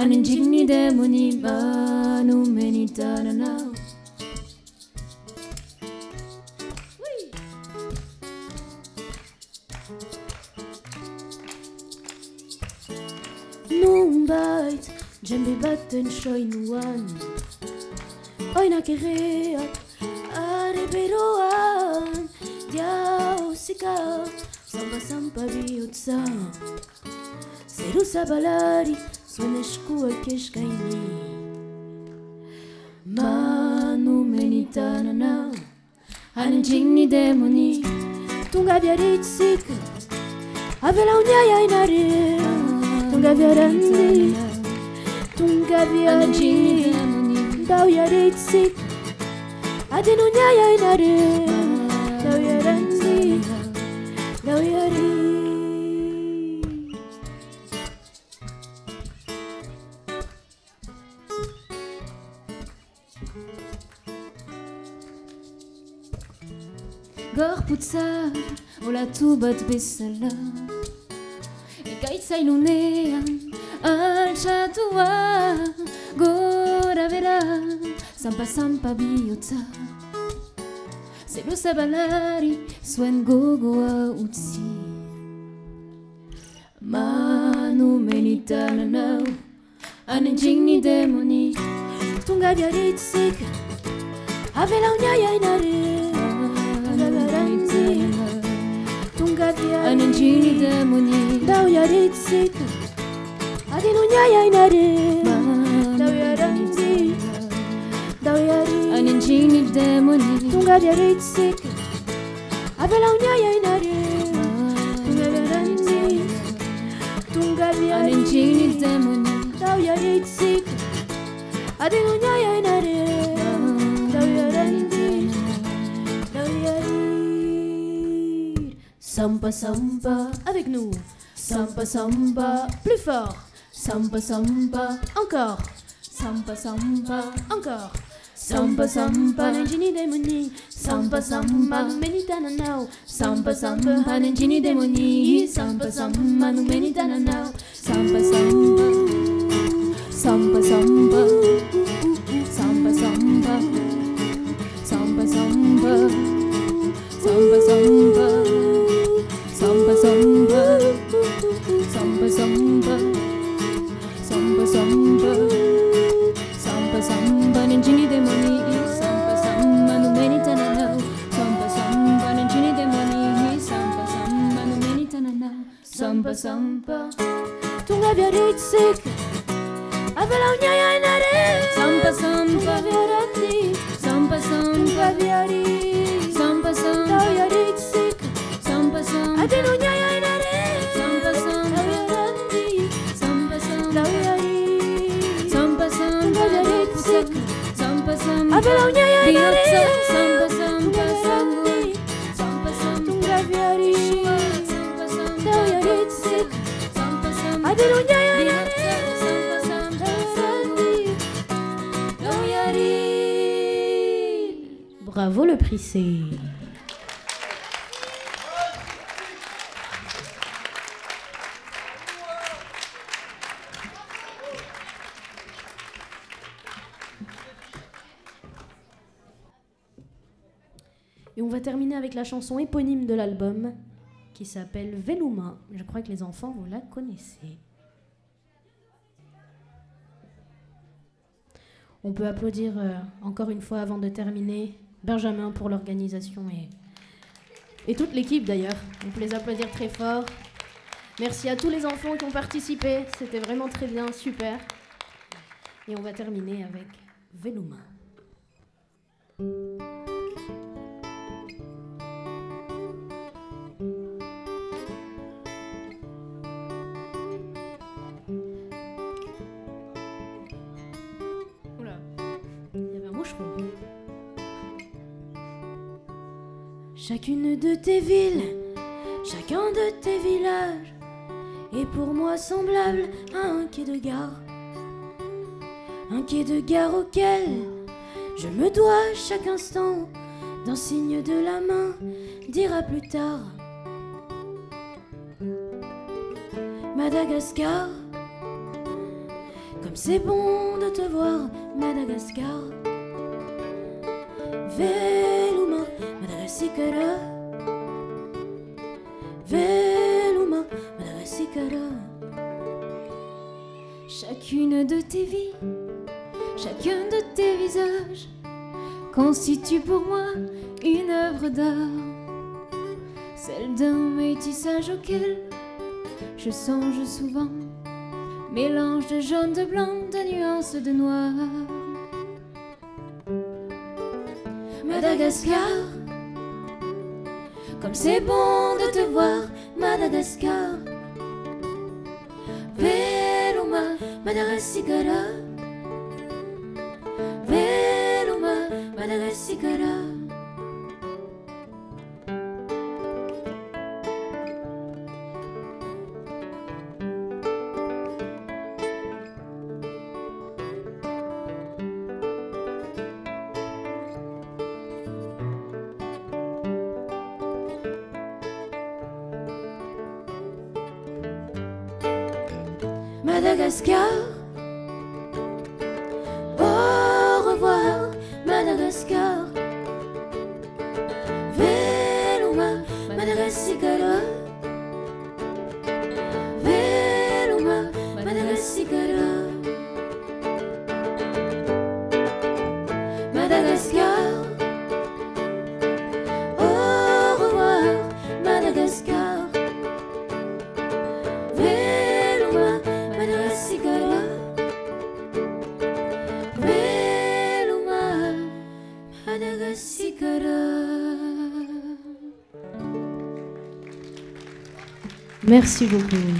하는 짓니 때문이만 우맨이 따라나. Nunbait, jembe baten soinuan Oinak erreak, are beroan Jauzika, zamba-zamba bihotza Zeruza balari, Słoneczku Ma nu meni menitana na Anjini demoni Tunga biarit sika Avela unyaya inare Tunga biarandi Tunga biarandi Dau yarit sika Adinu nyaya inare ola tu bat bezala Ekaitza ilunean, altxatua Gora bera, zampa-zampa bihotza Zelu zabalari, zuen gogoa utzi Manu menitana nau, hanen txingni demoni. Tunga biaritzik unia un gardien În îngini de munie Dau iarit zică Adinunia ia inare Dau iarit zică Dau iarit În îngini de munie Un gardien zică Avela unia ia inare An injini demoni, dau yarit. sik, adinu nyaya inare. Samba samba avec nous Samba samba plus fort Samba samba encore Samba samba encore Samba samba nenjini demoni Samba samba nu menitana now Samba samba nenjini demoni Samba samba nu menitana now Samba samba Samba samba Samba samba Samba samba Samba la chanson éponyme de l'album qui s'appelle Veluma. Je crois que les enfants, vous la connaissez. On peut applaudir euh, encore une fois avant de terminer Benjamin pour l'organisation et, et toute l'équipe d'ailleurs. On peut les applaudir très fort. Merci à tous les enfants qui ont participé. C'était vraiment très bien, super. Et on va terminer avec Veluma. Chacune de tes villes, chacun de tes villages est pour moi semblable à un quai de gare. Un quai de gare auquel je me dois chaque instant d'un signe de la main, dira plus tard. Madagascar, comme c'est bon de te voir, Madagascar. Veluma. Chacune de tes vies, chacun de tes visages constitue pour moi une œuvre d'art, celle d'un métissage auquel je songe souvent mélange de jaune, de blanc, de nuances de noir. Madagascar, c'est bon de te voir, Madagascar. Veluma, Madagascar. Veluma, Madagascar. Madagascar. Au Merci beaucoup.